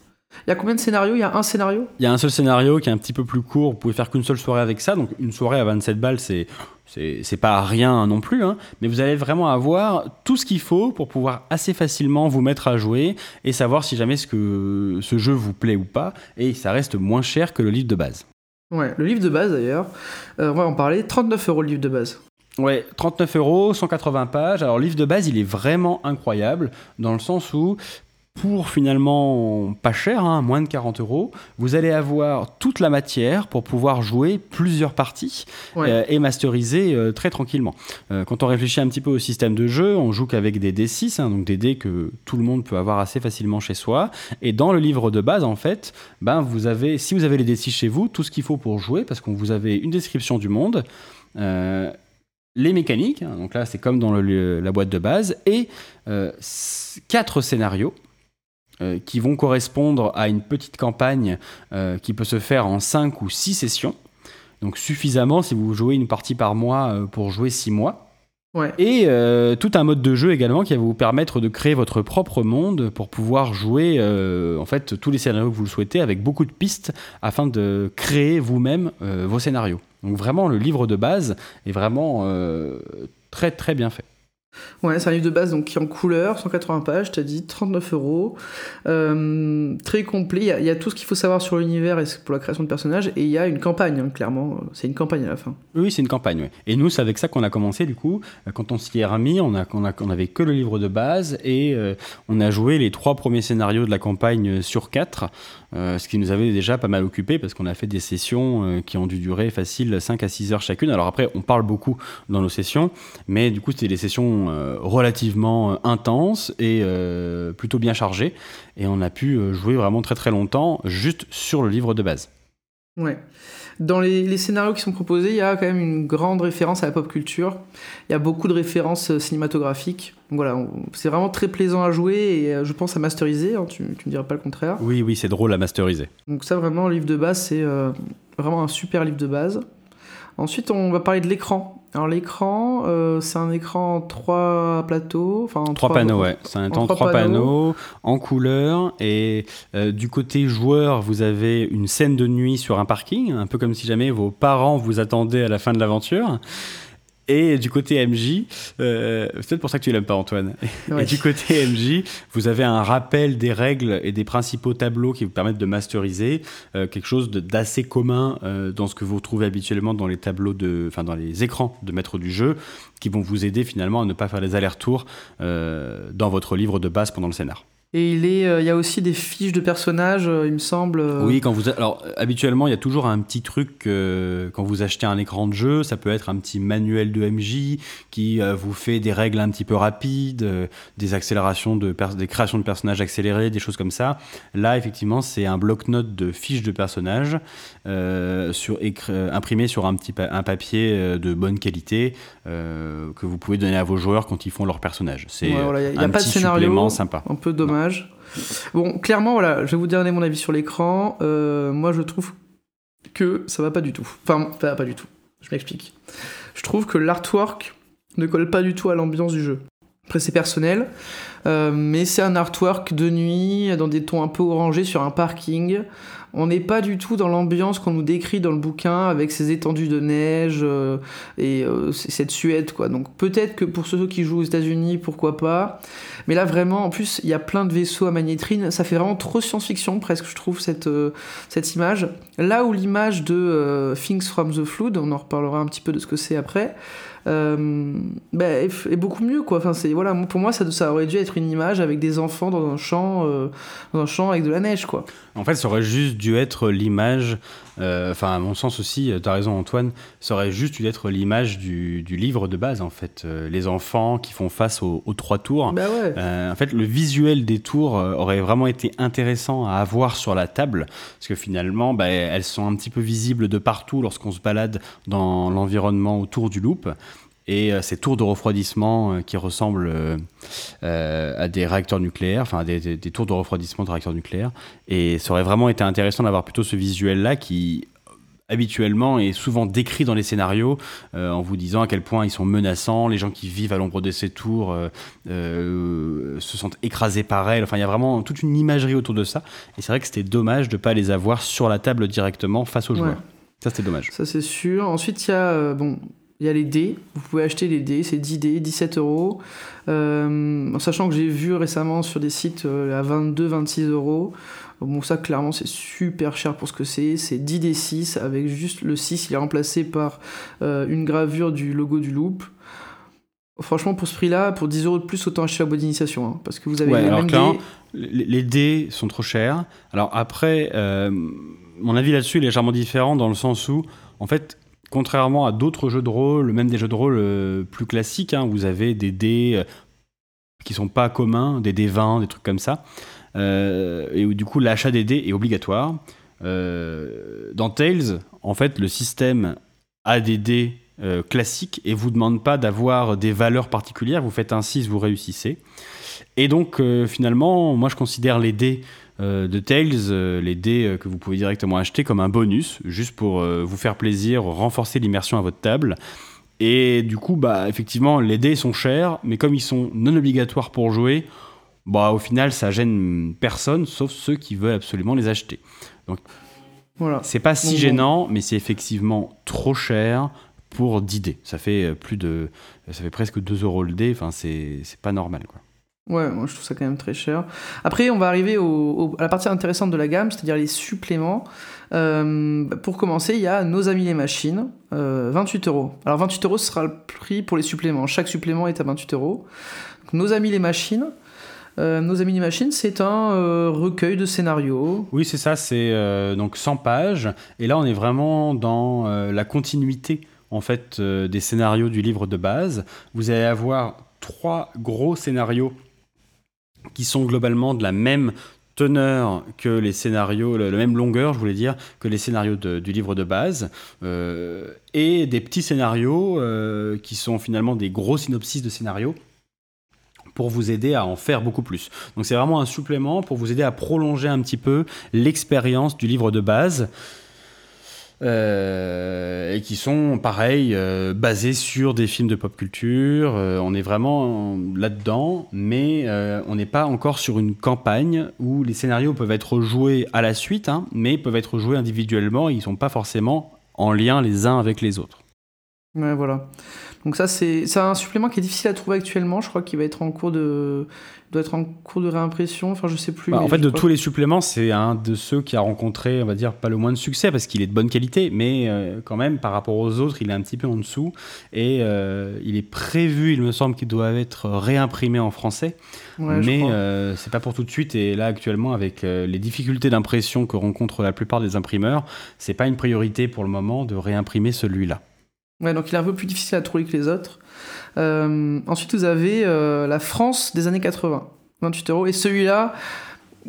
Il y a combien de scénarios? Il y a un scénario? Il y a un seul scénario qui est un petit peu plus court. Vous pouvez faire qu'une seule soirée avec ça. Donc une soirée à 27 balles, c'est c'est pas rien non plus, hein. mais vous allez vraiment avoir tout ce qu'il faut pour pouvoir assez facilement vous mettre à jouer et savoir si jamais ce, que, ce jeu vous plaît ou pas. Et ça reste moins cher que le livre de base. Ouais, le livre de base d'ailleurs, euh, on va en parler. 39 euros le livre de base. Ouais, 39 euros, 180 pages. Alors, le livre de base, il est vraiment incroyable dans le sens où pour finalement pas cher, hein, moins de 40 euros, vous allez avoir toute la matière pour pouvoir jouer plusieurs parties euh, et masteriser euh, très tranquillement. Euh, quand on réfléchit un petit peu au système de jeu, on joue qu'avec des D6, hein, donc des dés que tout le monde peut avoir assez facilement chez soi. Et dans le livre de base, en fait, ben vous avez, si vous avez les D6 chez vous, tout ce qu'il faut pour jouer, parce qu'on vous avez une description du monde les mécaniques, hein, donc là c'est comme dans la boîte de base, et quatre scénarios euh, qui vont correspondre à une petite campagne euh, qui peut se faire en 5 ou 6 sessions. Donc suffisamment si vous jouez une partie par mois euh, pour jouer 6 mois. Et tout un mode de jeu également qui va vous permettre de créer votre propre monde pour pouvoir jouer en fait tous les scénarios que vous le souhaitez avec beaucoup de pistes afin de créer vous-même vos scénarios. Donc vraiment le livre de base est vraiment très très bien fait. Ouais, c'est un livre de base donc, qui est en couleur, 180 pages, t'as dit, 39 euros. Euh, très complet, il y, a tout ce qu'il faut savoir sur l'univers et pour la création de personnages, et il y a une campagne, hein, clairement. C'est une campagne à la fin. Oui, c'est une campagne, Et nous, c'est avec ça qu'on a commencé, du coup. Quand on s'y est remis, on, a, on, a, on avait que le livre de base, et euh, on a joué les trois premiers scénarios de la campagne sur quatre. Euh, ce qui nous avait déjà pas mal occupé parce qu'on a fait des sessions euh, qui ont dû durer facile 5 à 6 heures chacune. Alors après, on parle beaucoup dans nos sessions, mais du coup, c'était des sessions euh, relativement intenses et plutôt bien chargées. Et on a pu jouer vraiment très très longtemps juste sur le livre de base. Ouais. Dans les, scénarios qui sont proposés, il y a quand même une grande référence à la pop culture. Il y a beaucoup de références euh, cinématographiques. voilà, c'est vraiment très plaisant à jouer et euh, je pense à masteriser. Hein, tu, ne me dirais pas le contraire. Oui, oui, c'est drôle à masteriser. Donc ça, vraiment, le livre de base, c'est euh, vraiment un super livre de base. Ensuite, on va parler de l'écran. Alors l'écran, euh, c'est un écran en trois plateaux, enfin trois, trois, panneaux, ouais. C'est un écran trois, panneaux. en couleur et euh, du côté joueur, vous avez une scène de nuit sur un parking, un peu comme si jamais vos parents vous attendaient à la fin de l'aventure. Et du côté MJ, euh, c'est peut-être pour ça que tu l'aimes pas, Antoine. Et du côté MJ, vous avez un rappel des règles et des principaux tableaux qui vous permettent de masteriser euh, quelque chose d'assez commun euh, dans ce que vous trouvez habituellement dans les tableaux de, enfin dans les écrans de maître du jeu, qui vont vous aider finalement à ne pas faire les allers-retours dans votre livre de base pendant le scénar. Et il, est, euh, il y a aussi des fiches de personnages, euh, il me semble. Euh. Oui, quand vous alors habituellement il y a toujours un petit truc quand vous achetez un écran de jeu, ça peut être un petit manuel de MJ qui vous fait des règles un petit peu rapides, des accélérations de des créations de personnages accélérées, des choses comme ça. Là effectivement c'est un bloc-notes de fiches de personnages sur imprimé sur un petit un papier de bonne qualité que vous pouvez donner à vos joueurs quand ils font leur personnage. C'est un pas petit de scénario, sympa. Un peu dommage. Bon, clairement, voilà, je vais vous donner mon avis sur l'écran. Euh, moi, je trouve que ça va pas du tout. Enfin, va pas du tout. Je m'explique. Je trouve que l'artwork ne colle pas du tout à l'ambiance du jeu. Après, c'est personnel, euh, mais c'est un artwork de nuit, dans des tons un peu orangés sur un parking. On n'est pas du tout dans l'ambiance qu'on nous décrit dans le bouquin avec ces étendues de neige euh, et euh, cette Suède quoi. Donc peut-être que pour ceux qui jouent aux États-Unis, pourquoi pas. Mais là vraiment, en plus, il y a plein de vaisseaux à magnétrine. Ça fait vraiment trop science-fiction presque, je trouve cette euh, cette image. Là où l'image de Things from the Flood, on en reparlera un petit peu de ce que c'est après. Bah, est, beaucoup mieux quoi. Enfin, c'est voilà, pour moi ça, ça aurait dû être une image avec des enfants dans un champ, dans un champ avec de la neige quoi. En fait, ça aurait juste dû être l'image. Euh, enfin, à mon sens aussi, tu as raison Antoine, ça aurait juste dû être l'image du, du, livre de base en fait. les enfants qui font face aux, trois tours. Bah ouais. en fait, le visuel des tours aurait vraiment été intéressant à avoir sur la table parce que finalement, bah, elles sont un petit peu visibles de partout lorsqu'on se balade dans l'environnement autour du loop. Et ces tours de refroidissement qui ressemblent à des réacteurs nucléaires, enfin des, des, tours de refroidissement de réacteurs nucléaires. Et ça aurait vraiment été intéressant d'avoir plutôt ce visuel-là qui habituellement est souvent décrit dans les scénarios euh, en vous disant à quel point ils sont menaçants, les gens qui vivent à l'ombre de ces tours euh, euh, se sentent écrasés par elles. Enfin, il y a vraiment toute une imagerie autour de ça. Et c'est vrai que c'était dommage de ne pas les avoir sur la table directement face aux joueurs. Ça, c'était dommage. Ça, c'est sûr. Ensuite, il y a bon, il y a les dés, vous pouvez acheter les dés, c'est 10 dés, 17 euros. en sachant que j'ai vu récemment sur des sites à 22, 26 euros. Bon, ça, clairement, c'est super cher pour ce que c'est. C'est 10 d 6 avec juste le 6, il est remplacé par euh, une gravure du logo du loop. Franchement, pour ce prix-là, pour 10 euros de plus, autant acheter la boîte d'initiation. Hein, parce que vous avez les mêmes dés. Les, dés sont trop chers. Alors après, euh, mon avis là-dessus est légèrement différent dans le sens où, en fait, contrairement à d'autres jeux de rôle, même des jeux de rôle euh, plus classiques, hein, vous avez des dés qui sont pas communs, des dés 20, des trucs comme ça. Euh, et où du coup l'achat des dés est obligatoire. Euh, dans Tales, en fait, le système a des dés euh, classiques et vous demande pas d'avoir des valeurs particulières. Vous faites un 6, vous réussissez. Et donc, finalement, moi, je considère les dés de Tales, les dés que vous pouvez directement acheter comme un bonus, juste pour vous faire plaisir, renforcer l'immersion à votre table. Et du coup, bah, effectivement, les dés sont chers, mais comme ils sont non obligatoires pour jouer, bah, au final, ça gêne personne, sauf ceux qui veulent absolument les acheter. Donc, voilà. c'est pas si gênant, mais c'est effectivement trop cher pour 10 dés. Ça fait euh, plus de, ça fait presque 2 euros le dé. Enfin, c'est pas normal, quoi. Ouais, moi je trouve ça quand même très cher. Après, on va arriver à la partie intéressante de la gamme, c'est-à-dire les suppléments. Euh, pour commencer, il y a Nos Amis les Machines, 28 euh, euros. Alors 28 euros, ce sera le prix pour les suppléments. Chaque supplément est à 28 euros. Nos Amis les Machines, euh, Nos Amis Machines, c'est un recueil de scénarios. Oui, c'est ça, c'est donc 100 pages. Et là, on est vraiment dans la continuité en fait des scénarios du livre de base. Vous allez avoir trois gros scénarios qui sont globalement de la même teneur que les scénarios, la même longueur, je voulais dire, que les scénarios du livre de base, et des petits scénarios qui sont finalement des gros synopsis de scénarios pour vous aider à en faire beaucoup plus. Donc c'est vraiment un supplément pour vous aider à prolonger un petit peu l'expérience du livre de base. Euh, et qui sont pareil euh, basés sur des films de pop culture. Euh, on est vraiment là-dedans, mais on n'est pas encore sur une campagne où les scénarios peuvent être joués à la suite, hein, mais peuvent être joués individuellement. ils ne sont pas forcément en lien les uns avec les autres. Ouais, voilà. Donc ça, c'est un supplément qui est difficile à trouver actuellement. Je crois qu'il va être en cours de doit être en cours de réimpression. Enfin, je sais plus. Bah, en fait, de tous les suppléments, c'est un de ceux qui a rencontré, on va dire, pas le moins de succès parce qu'il est de bonne qualité, mais euh, quand même, par rapport aux autres, il est un petit peu en dessous. Et euh, il est prévu, il me semble, qu'il doit être réimprimé en français. mais euh, c'est pas pour tout de suite. Et là, actuellement, avec les difficultés d'impression que rencontrent la plupart des imprimeurs, c'est pas une priorité pour le moment de réimprimer celui-là. Ouais, donc il est un peu plus difficile à trouver que les autres. Euh, ensuite, vous avez euh, la France des années 80, 28 euros. Et celui-là,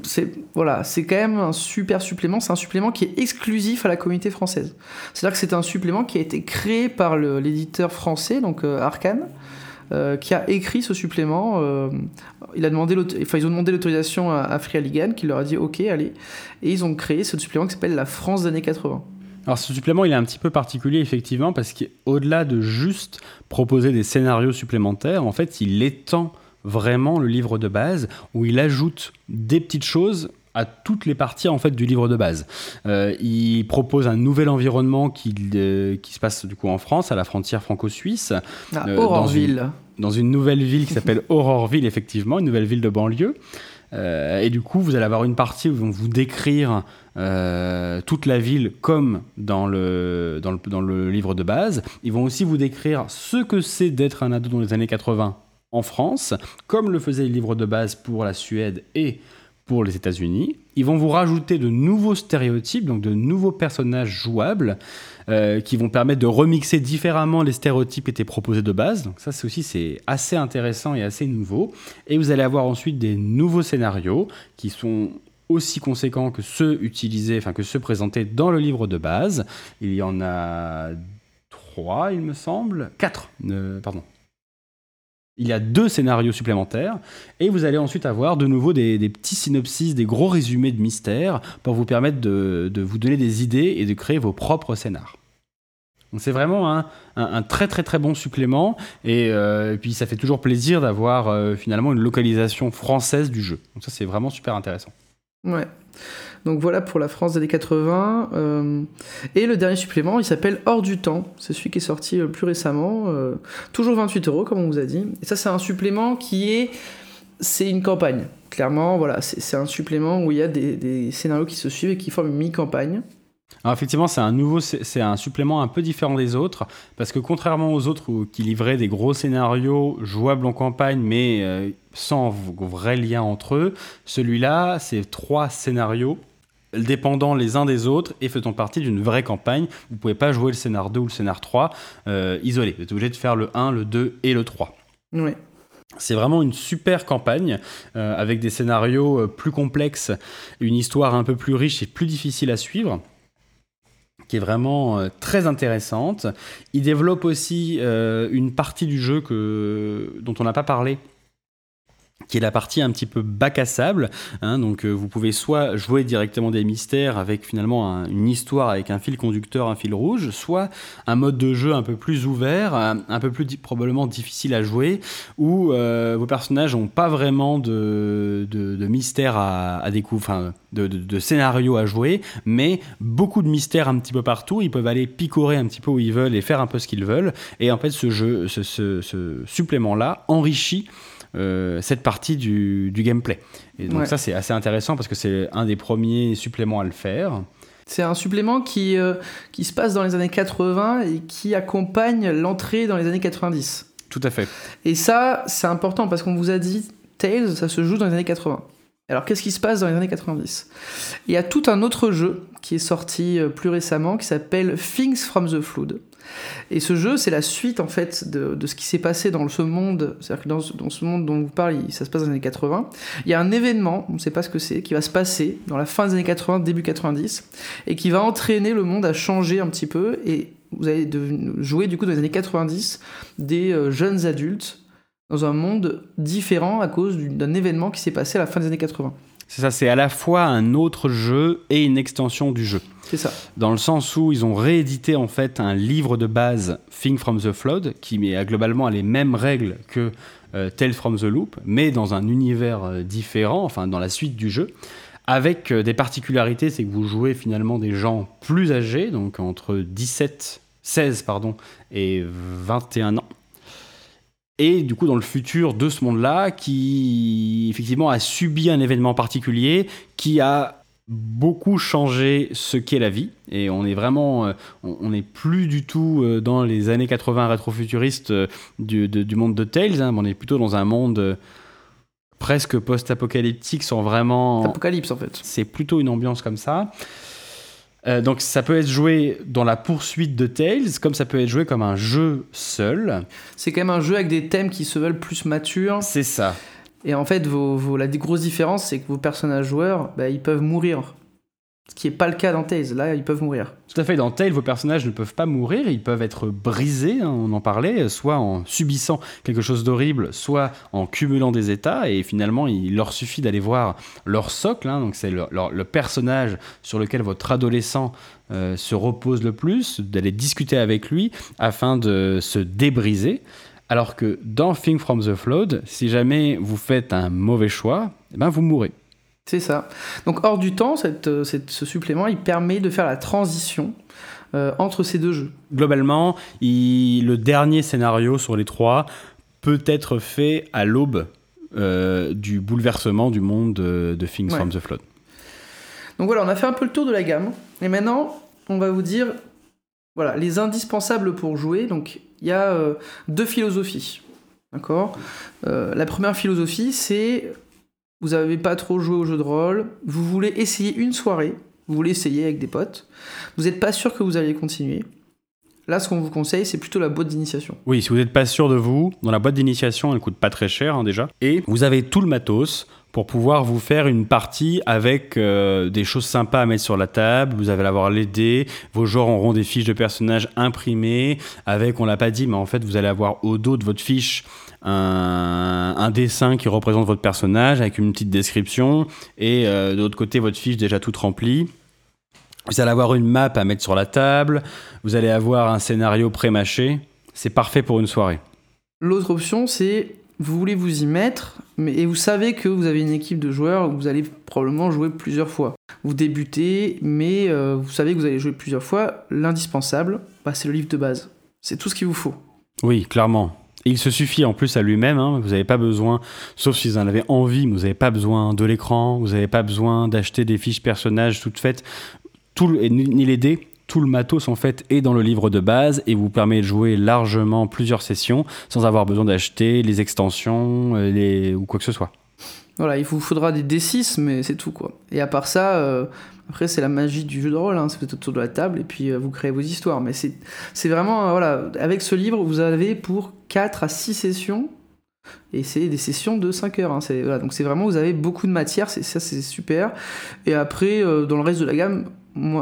c'est voilà, c'est quand même un super supplément. C'est un supplément qui est exclusif à la communauté française. C'est-à-dire que c'est un supplément qui a été créé par l'éditeur français, donc euh, Arkane. qui a écrit ce supplément. ils ont demandé l'autorisation à, à Free qui leur a dit OK, allez. Et ils ont créé ce supplément qui s'appelle La France des années 80. Alors ce supplément, il est un petit peu particulier effectivement parce qu'au-delà de juste proposer des scénarios supplémentaires, en fait, il étend vraiment le livre de base où il ajoute des petites choses à toutes les parties en fait du livre de base. Euh, il propose un nouvel environnement qui, euh, qui se passe du coup en France, à la frontière franco-suisse, ah, euh, dans, une, dans une nouvelle ville qui s'appelle Auroreville effectivement, une nouvelle ville de banlieue. Euh, et du coup, vous allez avoir une partie où ils vont vous décrire euh, toute la ville comme dans le, dans, le, dans le livre de base. Ils vont aussi vous décrire ce que c'est d'être un ado dans les années 80 en France, comme le faisait le livre de base pour la Suède et pour les États-Unis. Ils vont vous rajouter de nouveaux stéréotypes, donc de nouveaux personnages jouables, euh, qui vont permettre de remixer différemment les stéréotypes qui étaient proposés de base. Donc ça, c'est aussi c'est assez intéressant et assez nouveau. Et vous allez avoir ensuite des nouveaux scénarios qui sont aussi conséquents que ceux utilisés, enfin que ceux présentés dans le livre de base. Il y en a 3, il me semble. 4, pardon. Il y a deux scénarios supplémentaires et vous allez ensuite avoir de nouveau des, petits synopsis, des gros résumés de mystères pour vous permettre de, vous donner des idées et de créer vos propres scénars. C'est vraiment un, très très très bon supplément euh, et, puis ça fait toujours plaisir d'avoir euh, finalement une localisation française du jeu. Donc ça c'est vraiment super intéressant. Ouais. Donc voilà pour la France des années 80. Euh, et le dernier supplément, il s'appelle Hors du temps. C'est celui qui est sorti euh, plus récemment. Euh, toujours 28 euros, comme on vous a dit. Et ça, c'est un supplément qui est. C'est une campagne. Clairement, voilà, c'est un supplément où il y a des, scénarios qui se suivent et qui forment une mini-campagne. Alors effectivement, c'est un nouveau, c'est un supplément un peu différent des autres, parce que contrairement aux autres qui livraient des gros scénarios jouables en campagne, mais sans vrai lien entre eux, celui-là, c'est trois scénarios dépendant les uns des autres et faisant partie d'une vraie campagne. Vous ne pouvez pas jouer le scénar 2 ou le scénar 3 euh, isolé. Vous êtes obligé de faire le 1, le 2 et le 3. Oui. C'est vraiment une super campagne euh, avec des scénarios euh, plus complexes, une histoire un peu plus riche et plus difficile à suivre qui est vraiment très intéressante. Il développe aussi une partie du jeu que, dont on n'a pas parlé, qui est la partie un petit peu bac à sable. Hein, donc euh, vous pouvez soit jouer directement des mystères avec finalement une histoire avec un fil conducteur, un fil rouge, soit un mode de jeu un peu plus ouvert, un, peu plus probablement difficile à jouer, où euh, vos personnages n'ont pas vraiment de, de, mystère à, découvrir, de, de, scénario à jouer, mais beaucoup de mystères un petit peu partout. Ils peuvent aller picorer un petit peu où ils veulent et faire un peu ce qu'ils veulent. Et en fait, ce jeu, ce, ce supplément-là enrichit cette partie du, gameplay. Et donc ça, c'est assez intéressant parce que c'est un des premiers suppléments à le faire. C'est un supplément qui, euh, qui se passe dans les années 80 et qui accompagne l'entrée dans les années 90. Tout à fait. Et ça, c'est important parce qu'on vous a dit, Tales, ça se joue dans les années 80. Alors qu'est-ce qui se passe dans les années 90 Il y a tout un autre jeu qui est sorti euh, plus récemment qui s'appelle Things from the Flood. Et ce jeu, c'est la suite en fait de, ce qui s'est passé dans ce monde. C'est-à-dire que dans, ce monde dont vous parlez, ça se passe dans les années 80. Il y a un événement, on ne sait pas ce que c'est, qui va se passer dans la fin des années 80, début 90, et qui va entraîner le monde à changer un petit peu. Et vous allez jouer du coup dans les années 90 des euh, jeunes adultes dans un monde différent à cause d'un événement qui s'est passé à la fin des années 80. C'est ça, c'est à la fois un autre jeu et une extension du jeu. C'est ça. Dans le sens où ils ont réédité en fait un livre de base, Thing from the Flood, qui met globalement les mêmes règles que euh, Tale from the Loop, mais dans un univers euh, différent, enfin dans la suite du jeu avec euh, des particularités, c'est que vous jouez finalement des gens plus âgés, donc entre 17, 16 pardon, et 21 ans et du coup dans le futur de ce monde-là qui effectivement a subi un événement particulier qui a beaucoup changé ce qu'est la vie. Et on est vraiment euh, on n'est plus du tout euh, dans les années 80 rétrofuturistes euh, du, du monde de Tales hein, on est plutôt dans un monde presque post-apocalyptique sans vraiment apocalypse en fait. C'est plutôt une ambiance comme ça euh, donc ça peut être joué dans la poursuite de Tales, comme ça peut être joué comme un jeu seul. C'est quand même un jeu avec des thèmes qui se veulent plus matures. C'est ça. Et en fait, vos, la grosse différence, c'est que vos personnages joueurs, bah, ils peuvent mourir ce qui n'est pas le cas dans Tales, là ils peuvent mourir. Tout à fait, dans Tales, vos personnages ne peuvent pas mourir, ils peuvent être brisés, hein, on en parlait, soit en subissant quelque chose d'horrible, soit en cumulant des états, et finalement il leur suffit d'aller voir leur socle, hein, donc c'est le, personnage sur lequel votre adolescent euh, se repose le plus, d'aller discuter avec lui afin de se débriser. Alors que dans Thing from the Flood, si jamais vous faites un mauvais choix, eh ben vous mourrez. C'est ça. Donc hors du temps, euh, ce supplément, il permet de faire la transition euh, entre ces deux jeux. Globalement, le dernier scénario sur les trois peut être fait à l'aube euh, du bouleversement du monde de, Things from the Flood. Donc voilà, on a fait un peu le tour de la gamme. Et maintenant, on va vous dire voilà, les indispensables pour jouer. Donc il y a deux philosophies. D'accord? La première philosophie, c'est vous n'avez pas trop joué au jeu de rôle, vous voulez essayer une soirée, vous voulez essayer avec des potes, vous n'êtes pas sûr que vous allez continuer. Là, ce qu'on vous conseille, c'est plutôt la boîte d'initiation. Oui, si vous n'êtes pas sûr de vous, dans la boîte d'initiation, elle coûte pas très cher hein, déjà. Et vous avez tout le matos pour pouvoir vous faire une partie avec euh, des choses sympas à mettre sur la table. Vous allez avoir les dés, vos joueurs auront des fiches de personnages imprimées, avec, on l'a pas dit, mais en fait, vous allez avoir au dos de votre fiche un, dessin qui représente votre personnage avec une petite description, et euh, de l'autre côté, votre fiche déjà toute remplie. Vous allez avoir une map à mettre sur la table, vous allez avoir un scénario pré-mâché. C'est parfait pour une soirée. L'autre option, c'est vous voulez vous y mettre, mais, et vous savez que vous avez une équipe de joueurs où vous allez probablement jouer plusieurs fois. Vous débutez, mais euh, vous savez que vous allez jouer plusieurs fois. L'indispensable, bah, c'est le livre de base. C'est tout ce qu'il vous faut. Oui, clairement. Il se suffit en plus à lui-même, hein. vous n'avez pas besoin, sauf si vous en avez envie, vous n'avez pas besoin de l'écran, vous n'avez pas besoin d'acheter des fiches personnages toutes faites, tout, ni les dés, tout le matos en fait est dans le livre de base et vous permet de jouer largement plusieurs sessions sans avoir besoin d'acheter les extensions euh, ou quoi que ce soit. Voilà, il vous faudra des D6, mais c'est tout quoi. Et à part ça, euh, après c'est la magie du jeu de rôle, hein. c'est autour de la table et puis euh, vous créez vos histoires. Mais c'est vraiment, voilà, avec ce livre, vous avez pour 4 à 6 sessions et c'est des sessions de 5 heures. Hein. Donc c'est vraiment, vous avez beaucoup de matière, ça c'est super. Et après, dans le reste de la gamme,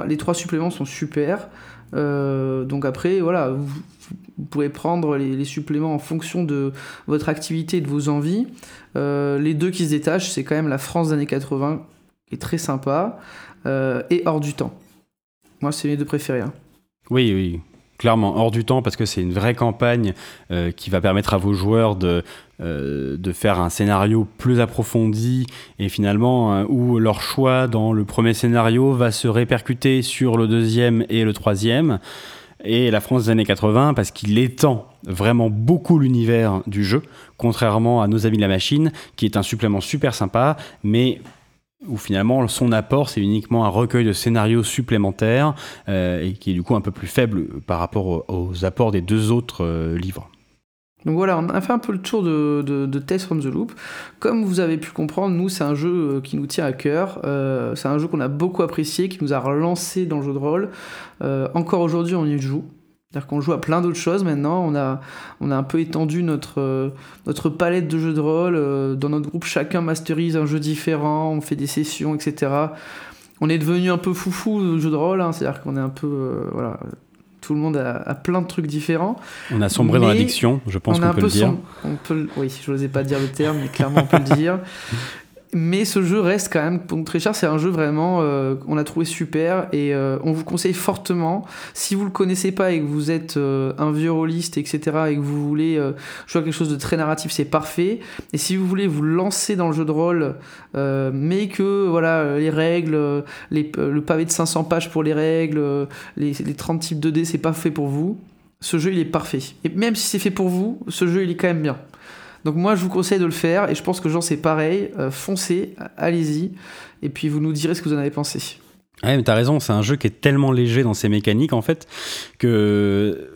les trois suppléments sont super. Euh, donc après, voilà, vous, pouvez prendre les, suppléments en fonction de votre activité et de vos envies. Euh, les deux qui se détachent, c'est quand même la France des années 80, qui est très sympa, euh, et hors du temps. Moi, c'est mes deux préférés. Hein. Oui, oui clairement hors du temps parce que c'est une vraie campagne euh, qui va permettre à vos joueurs de, euh, de faire un scénario plus approfondi et finalement euh, où leur choix dans le premier scénario va se répercuter sur le deuxième et le troisième. Et la France des années 80 parce qu'il étend vraiment beaucoup l'univers du jeu, contrairement à Nos Amis de la Machine, qui est un supplément super sympa, mais où finalement son apport c'est uniquement un recueil de scénarios supplémentaires euh, et qui est du coup un peu plus faible par rapport aux, apports des deux autres euh, livres. Donc voilà, on a fait un peu le tour de, de, Tales from the Loop. Comme vous avez pu comprendre, nous c'est un jeu euh, qui nous tient à cœur. c'est un jeu qu'on a beaucoup apprécié, qui nous a relancé dans le jeu de rôle. encore aujourd'hui, on y joue. C'est-à-dire qu'on joue à plein d'autres choses maintenant. On a, on a un peu étendu notre, euh, notre palette de jeux de rôle. Euh, dans notre groupe, chacun masterise un jeu différent. On fait des sessions, etc. On est devenu un peu foufou de jeu de rôle. Hein. C'est-à-dire qu'on est un peu. Euh, voilà, tout le monde a, plein de trucs différents. On a sombré dans l'addiction, je pense qu'on peut le dire. On peut, oui, je n'osais pas dire le terme, mais clairement on peut le dire. <laughs> Mais ce jeu reste quand même très cher. C'est un jeu vraiment euh, qu'on a trouvé super et euh, on vous conseille fortement. Si vous le connaissez pas et que vous êtes euh, un vieux rôliste, etc., et que vous voulez jouer à quelque chose de très narratif, c'est parfait. Et si vous voulez vous lancer dans le jeu de rôle, mais que voilà les règles, le pavé de 500 pages pour les règles, les, les 30 types de dés, c'est pas fait pour vous. Ce jeu il est parfait. Et même si c'est fait pour vous, ce jeu il est quand même bien. Donc moi, je vous conseille de le faire, et je pense que Jean, c'est pareil. Euh, foncez, allez-y, et puis vous nous direz ce que vous en avez pensé. Ouais, mais t'as raison, c'est un jeu qui est tellement léger dans ses mécaniques, en fait, que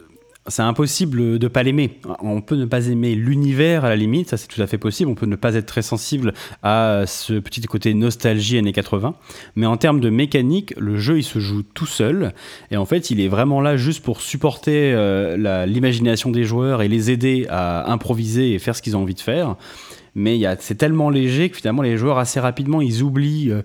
c'est impossible de pas l'aimer. On peut ne pas aimer l'univers à la limite, ça c'est tout à fait possible. On peut ne pas être très sensible à ce petit côté nostalgie années 80. Mais en termes de mécanique, le jeu il se joue tout seul. Et en fait, il est vraiment là juste pour supporter euh, l'imagination des joueurs et les aider à improviser et faire ce qu'ils ont envie de faire mais c'est tellement léger que finalement les joueurs assez rapidement ils oublient euh,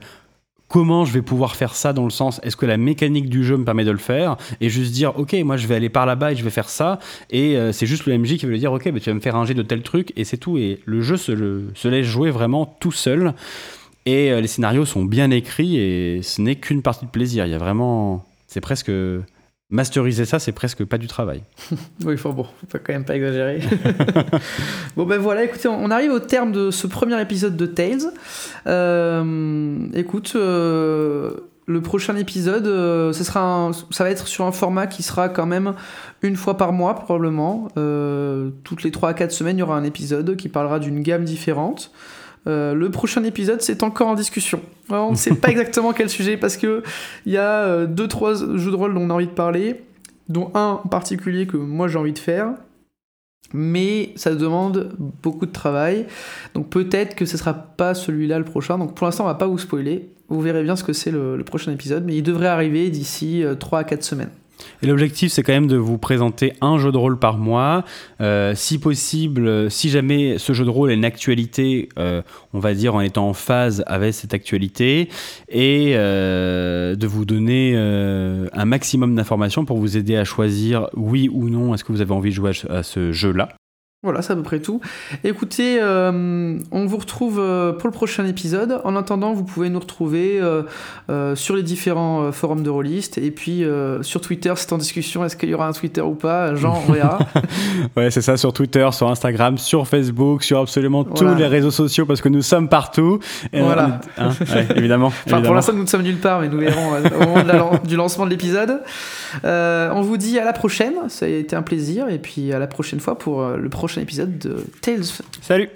comment je vais pouvoir faire ça dans le sens est-ce que la mécanique du jeu me permet de le faire et juste dire ok moi je vais aller par là-bas et je vais faire ça. Et euh, c'est juste le MJ qui veut lui dire ok mais tu vas me faire un jet de tel truc et c'est tout. Et le jeu se, se, laisse jouer vraiment tout seul. Et euh, les scénarios sont bien écrits et ce n'est qu'une partie de plaisir. Il y a vraiment c'est presque masteriser ça, c'est presque pas du travail. <laughs> oui, faut, bon, faut quand même pas exagérer. <laughs> bon ben voilà, écoutez, on arrive au terme de ce premier épisode de Tales. Euh, écoute, euh, le prochain épisode, euh, ça, sera va être sur un format qui sera quand même une fois par mois probablement. toutes les 3 à 4 semaines, il y aura un épisode qui parlera d'une gamme différente. Euh, le prochain épisode, c'est encore en discussion. on ne sait pas <laughs> exactement quel sujet parce que il y a euh, deux trois jeux de rôle dont on a envie de parler, dont un en particulier que moi j'ai envie de faire. Mais ça demande beaucoup de travail. Donc peut-être que ce sera pas celui-là le prochain. Donc pour l'instant, on va pas vous spoiler. Vous verrez bien ce que c'est le, prochain épisode. Mais il devrait arriver d'ici 3 euh, à 4 semaines. Et l'objectif, c'est quand même de vous présenter un jeu de rôle par mois. Euh, si possible, si jamais ce jeu de rôle est une actualité, euh, on va dire en étant en phase avec cette actualité, et euh, de vous donner un maximum d'informations pour vous aider à choisir oui ou non est-ce que vous avez envie de jouer à ce jeu-là. Voilà, c'est à peu près tout. Écoutez, euh, on vous retrouve euh, pour le prochain épisode. En attendant, vous pouvez nous retrouver euh, sur les différents forums de rôlistes et puis sur Twitter, c'est en discussion. Est-ce qu'il y aura un Twitter ou pas Jean, on verra. <laughs> ouais, c'est ça, sur Twitter, sur Instagram, sur Facebook, sur absolument tous les réseaux sociaux parce que nous sommes partout. voilà. Hein, <laughs> évidemment, Pour l'instant, nous ne sommes nulle part, mais nous verrons au moment du lancement de l'épisode. on vous dit à la prochaine. Ça a été un plaisir et puis à la prochaine fois pour le prochain épisode de Tales. Salut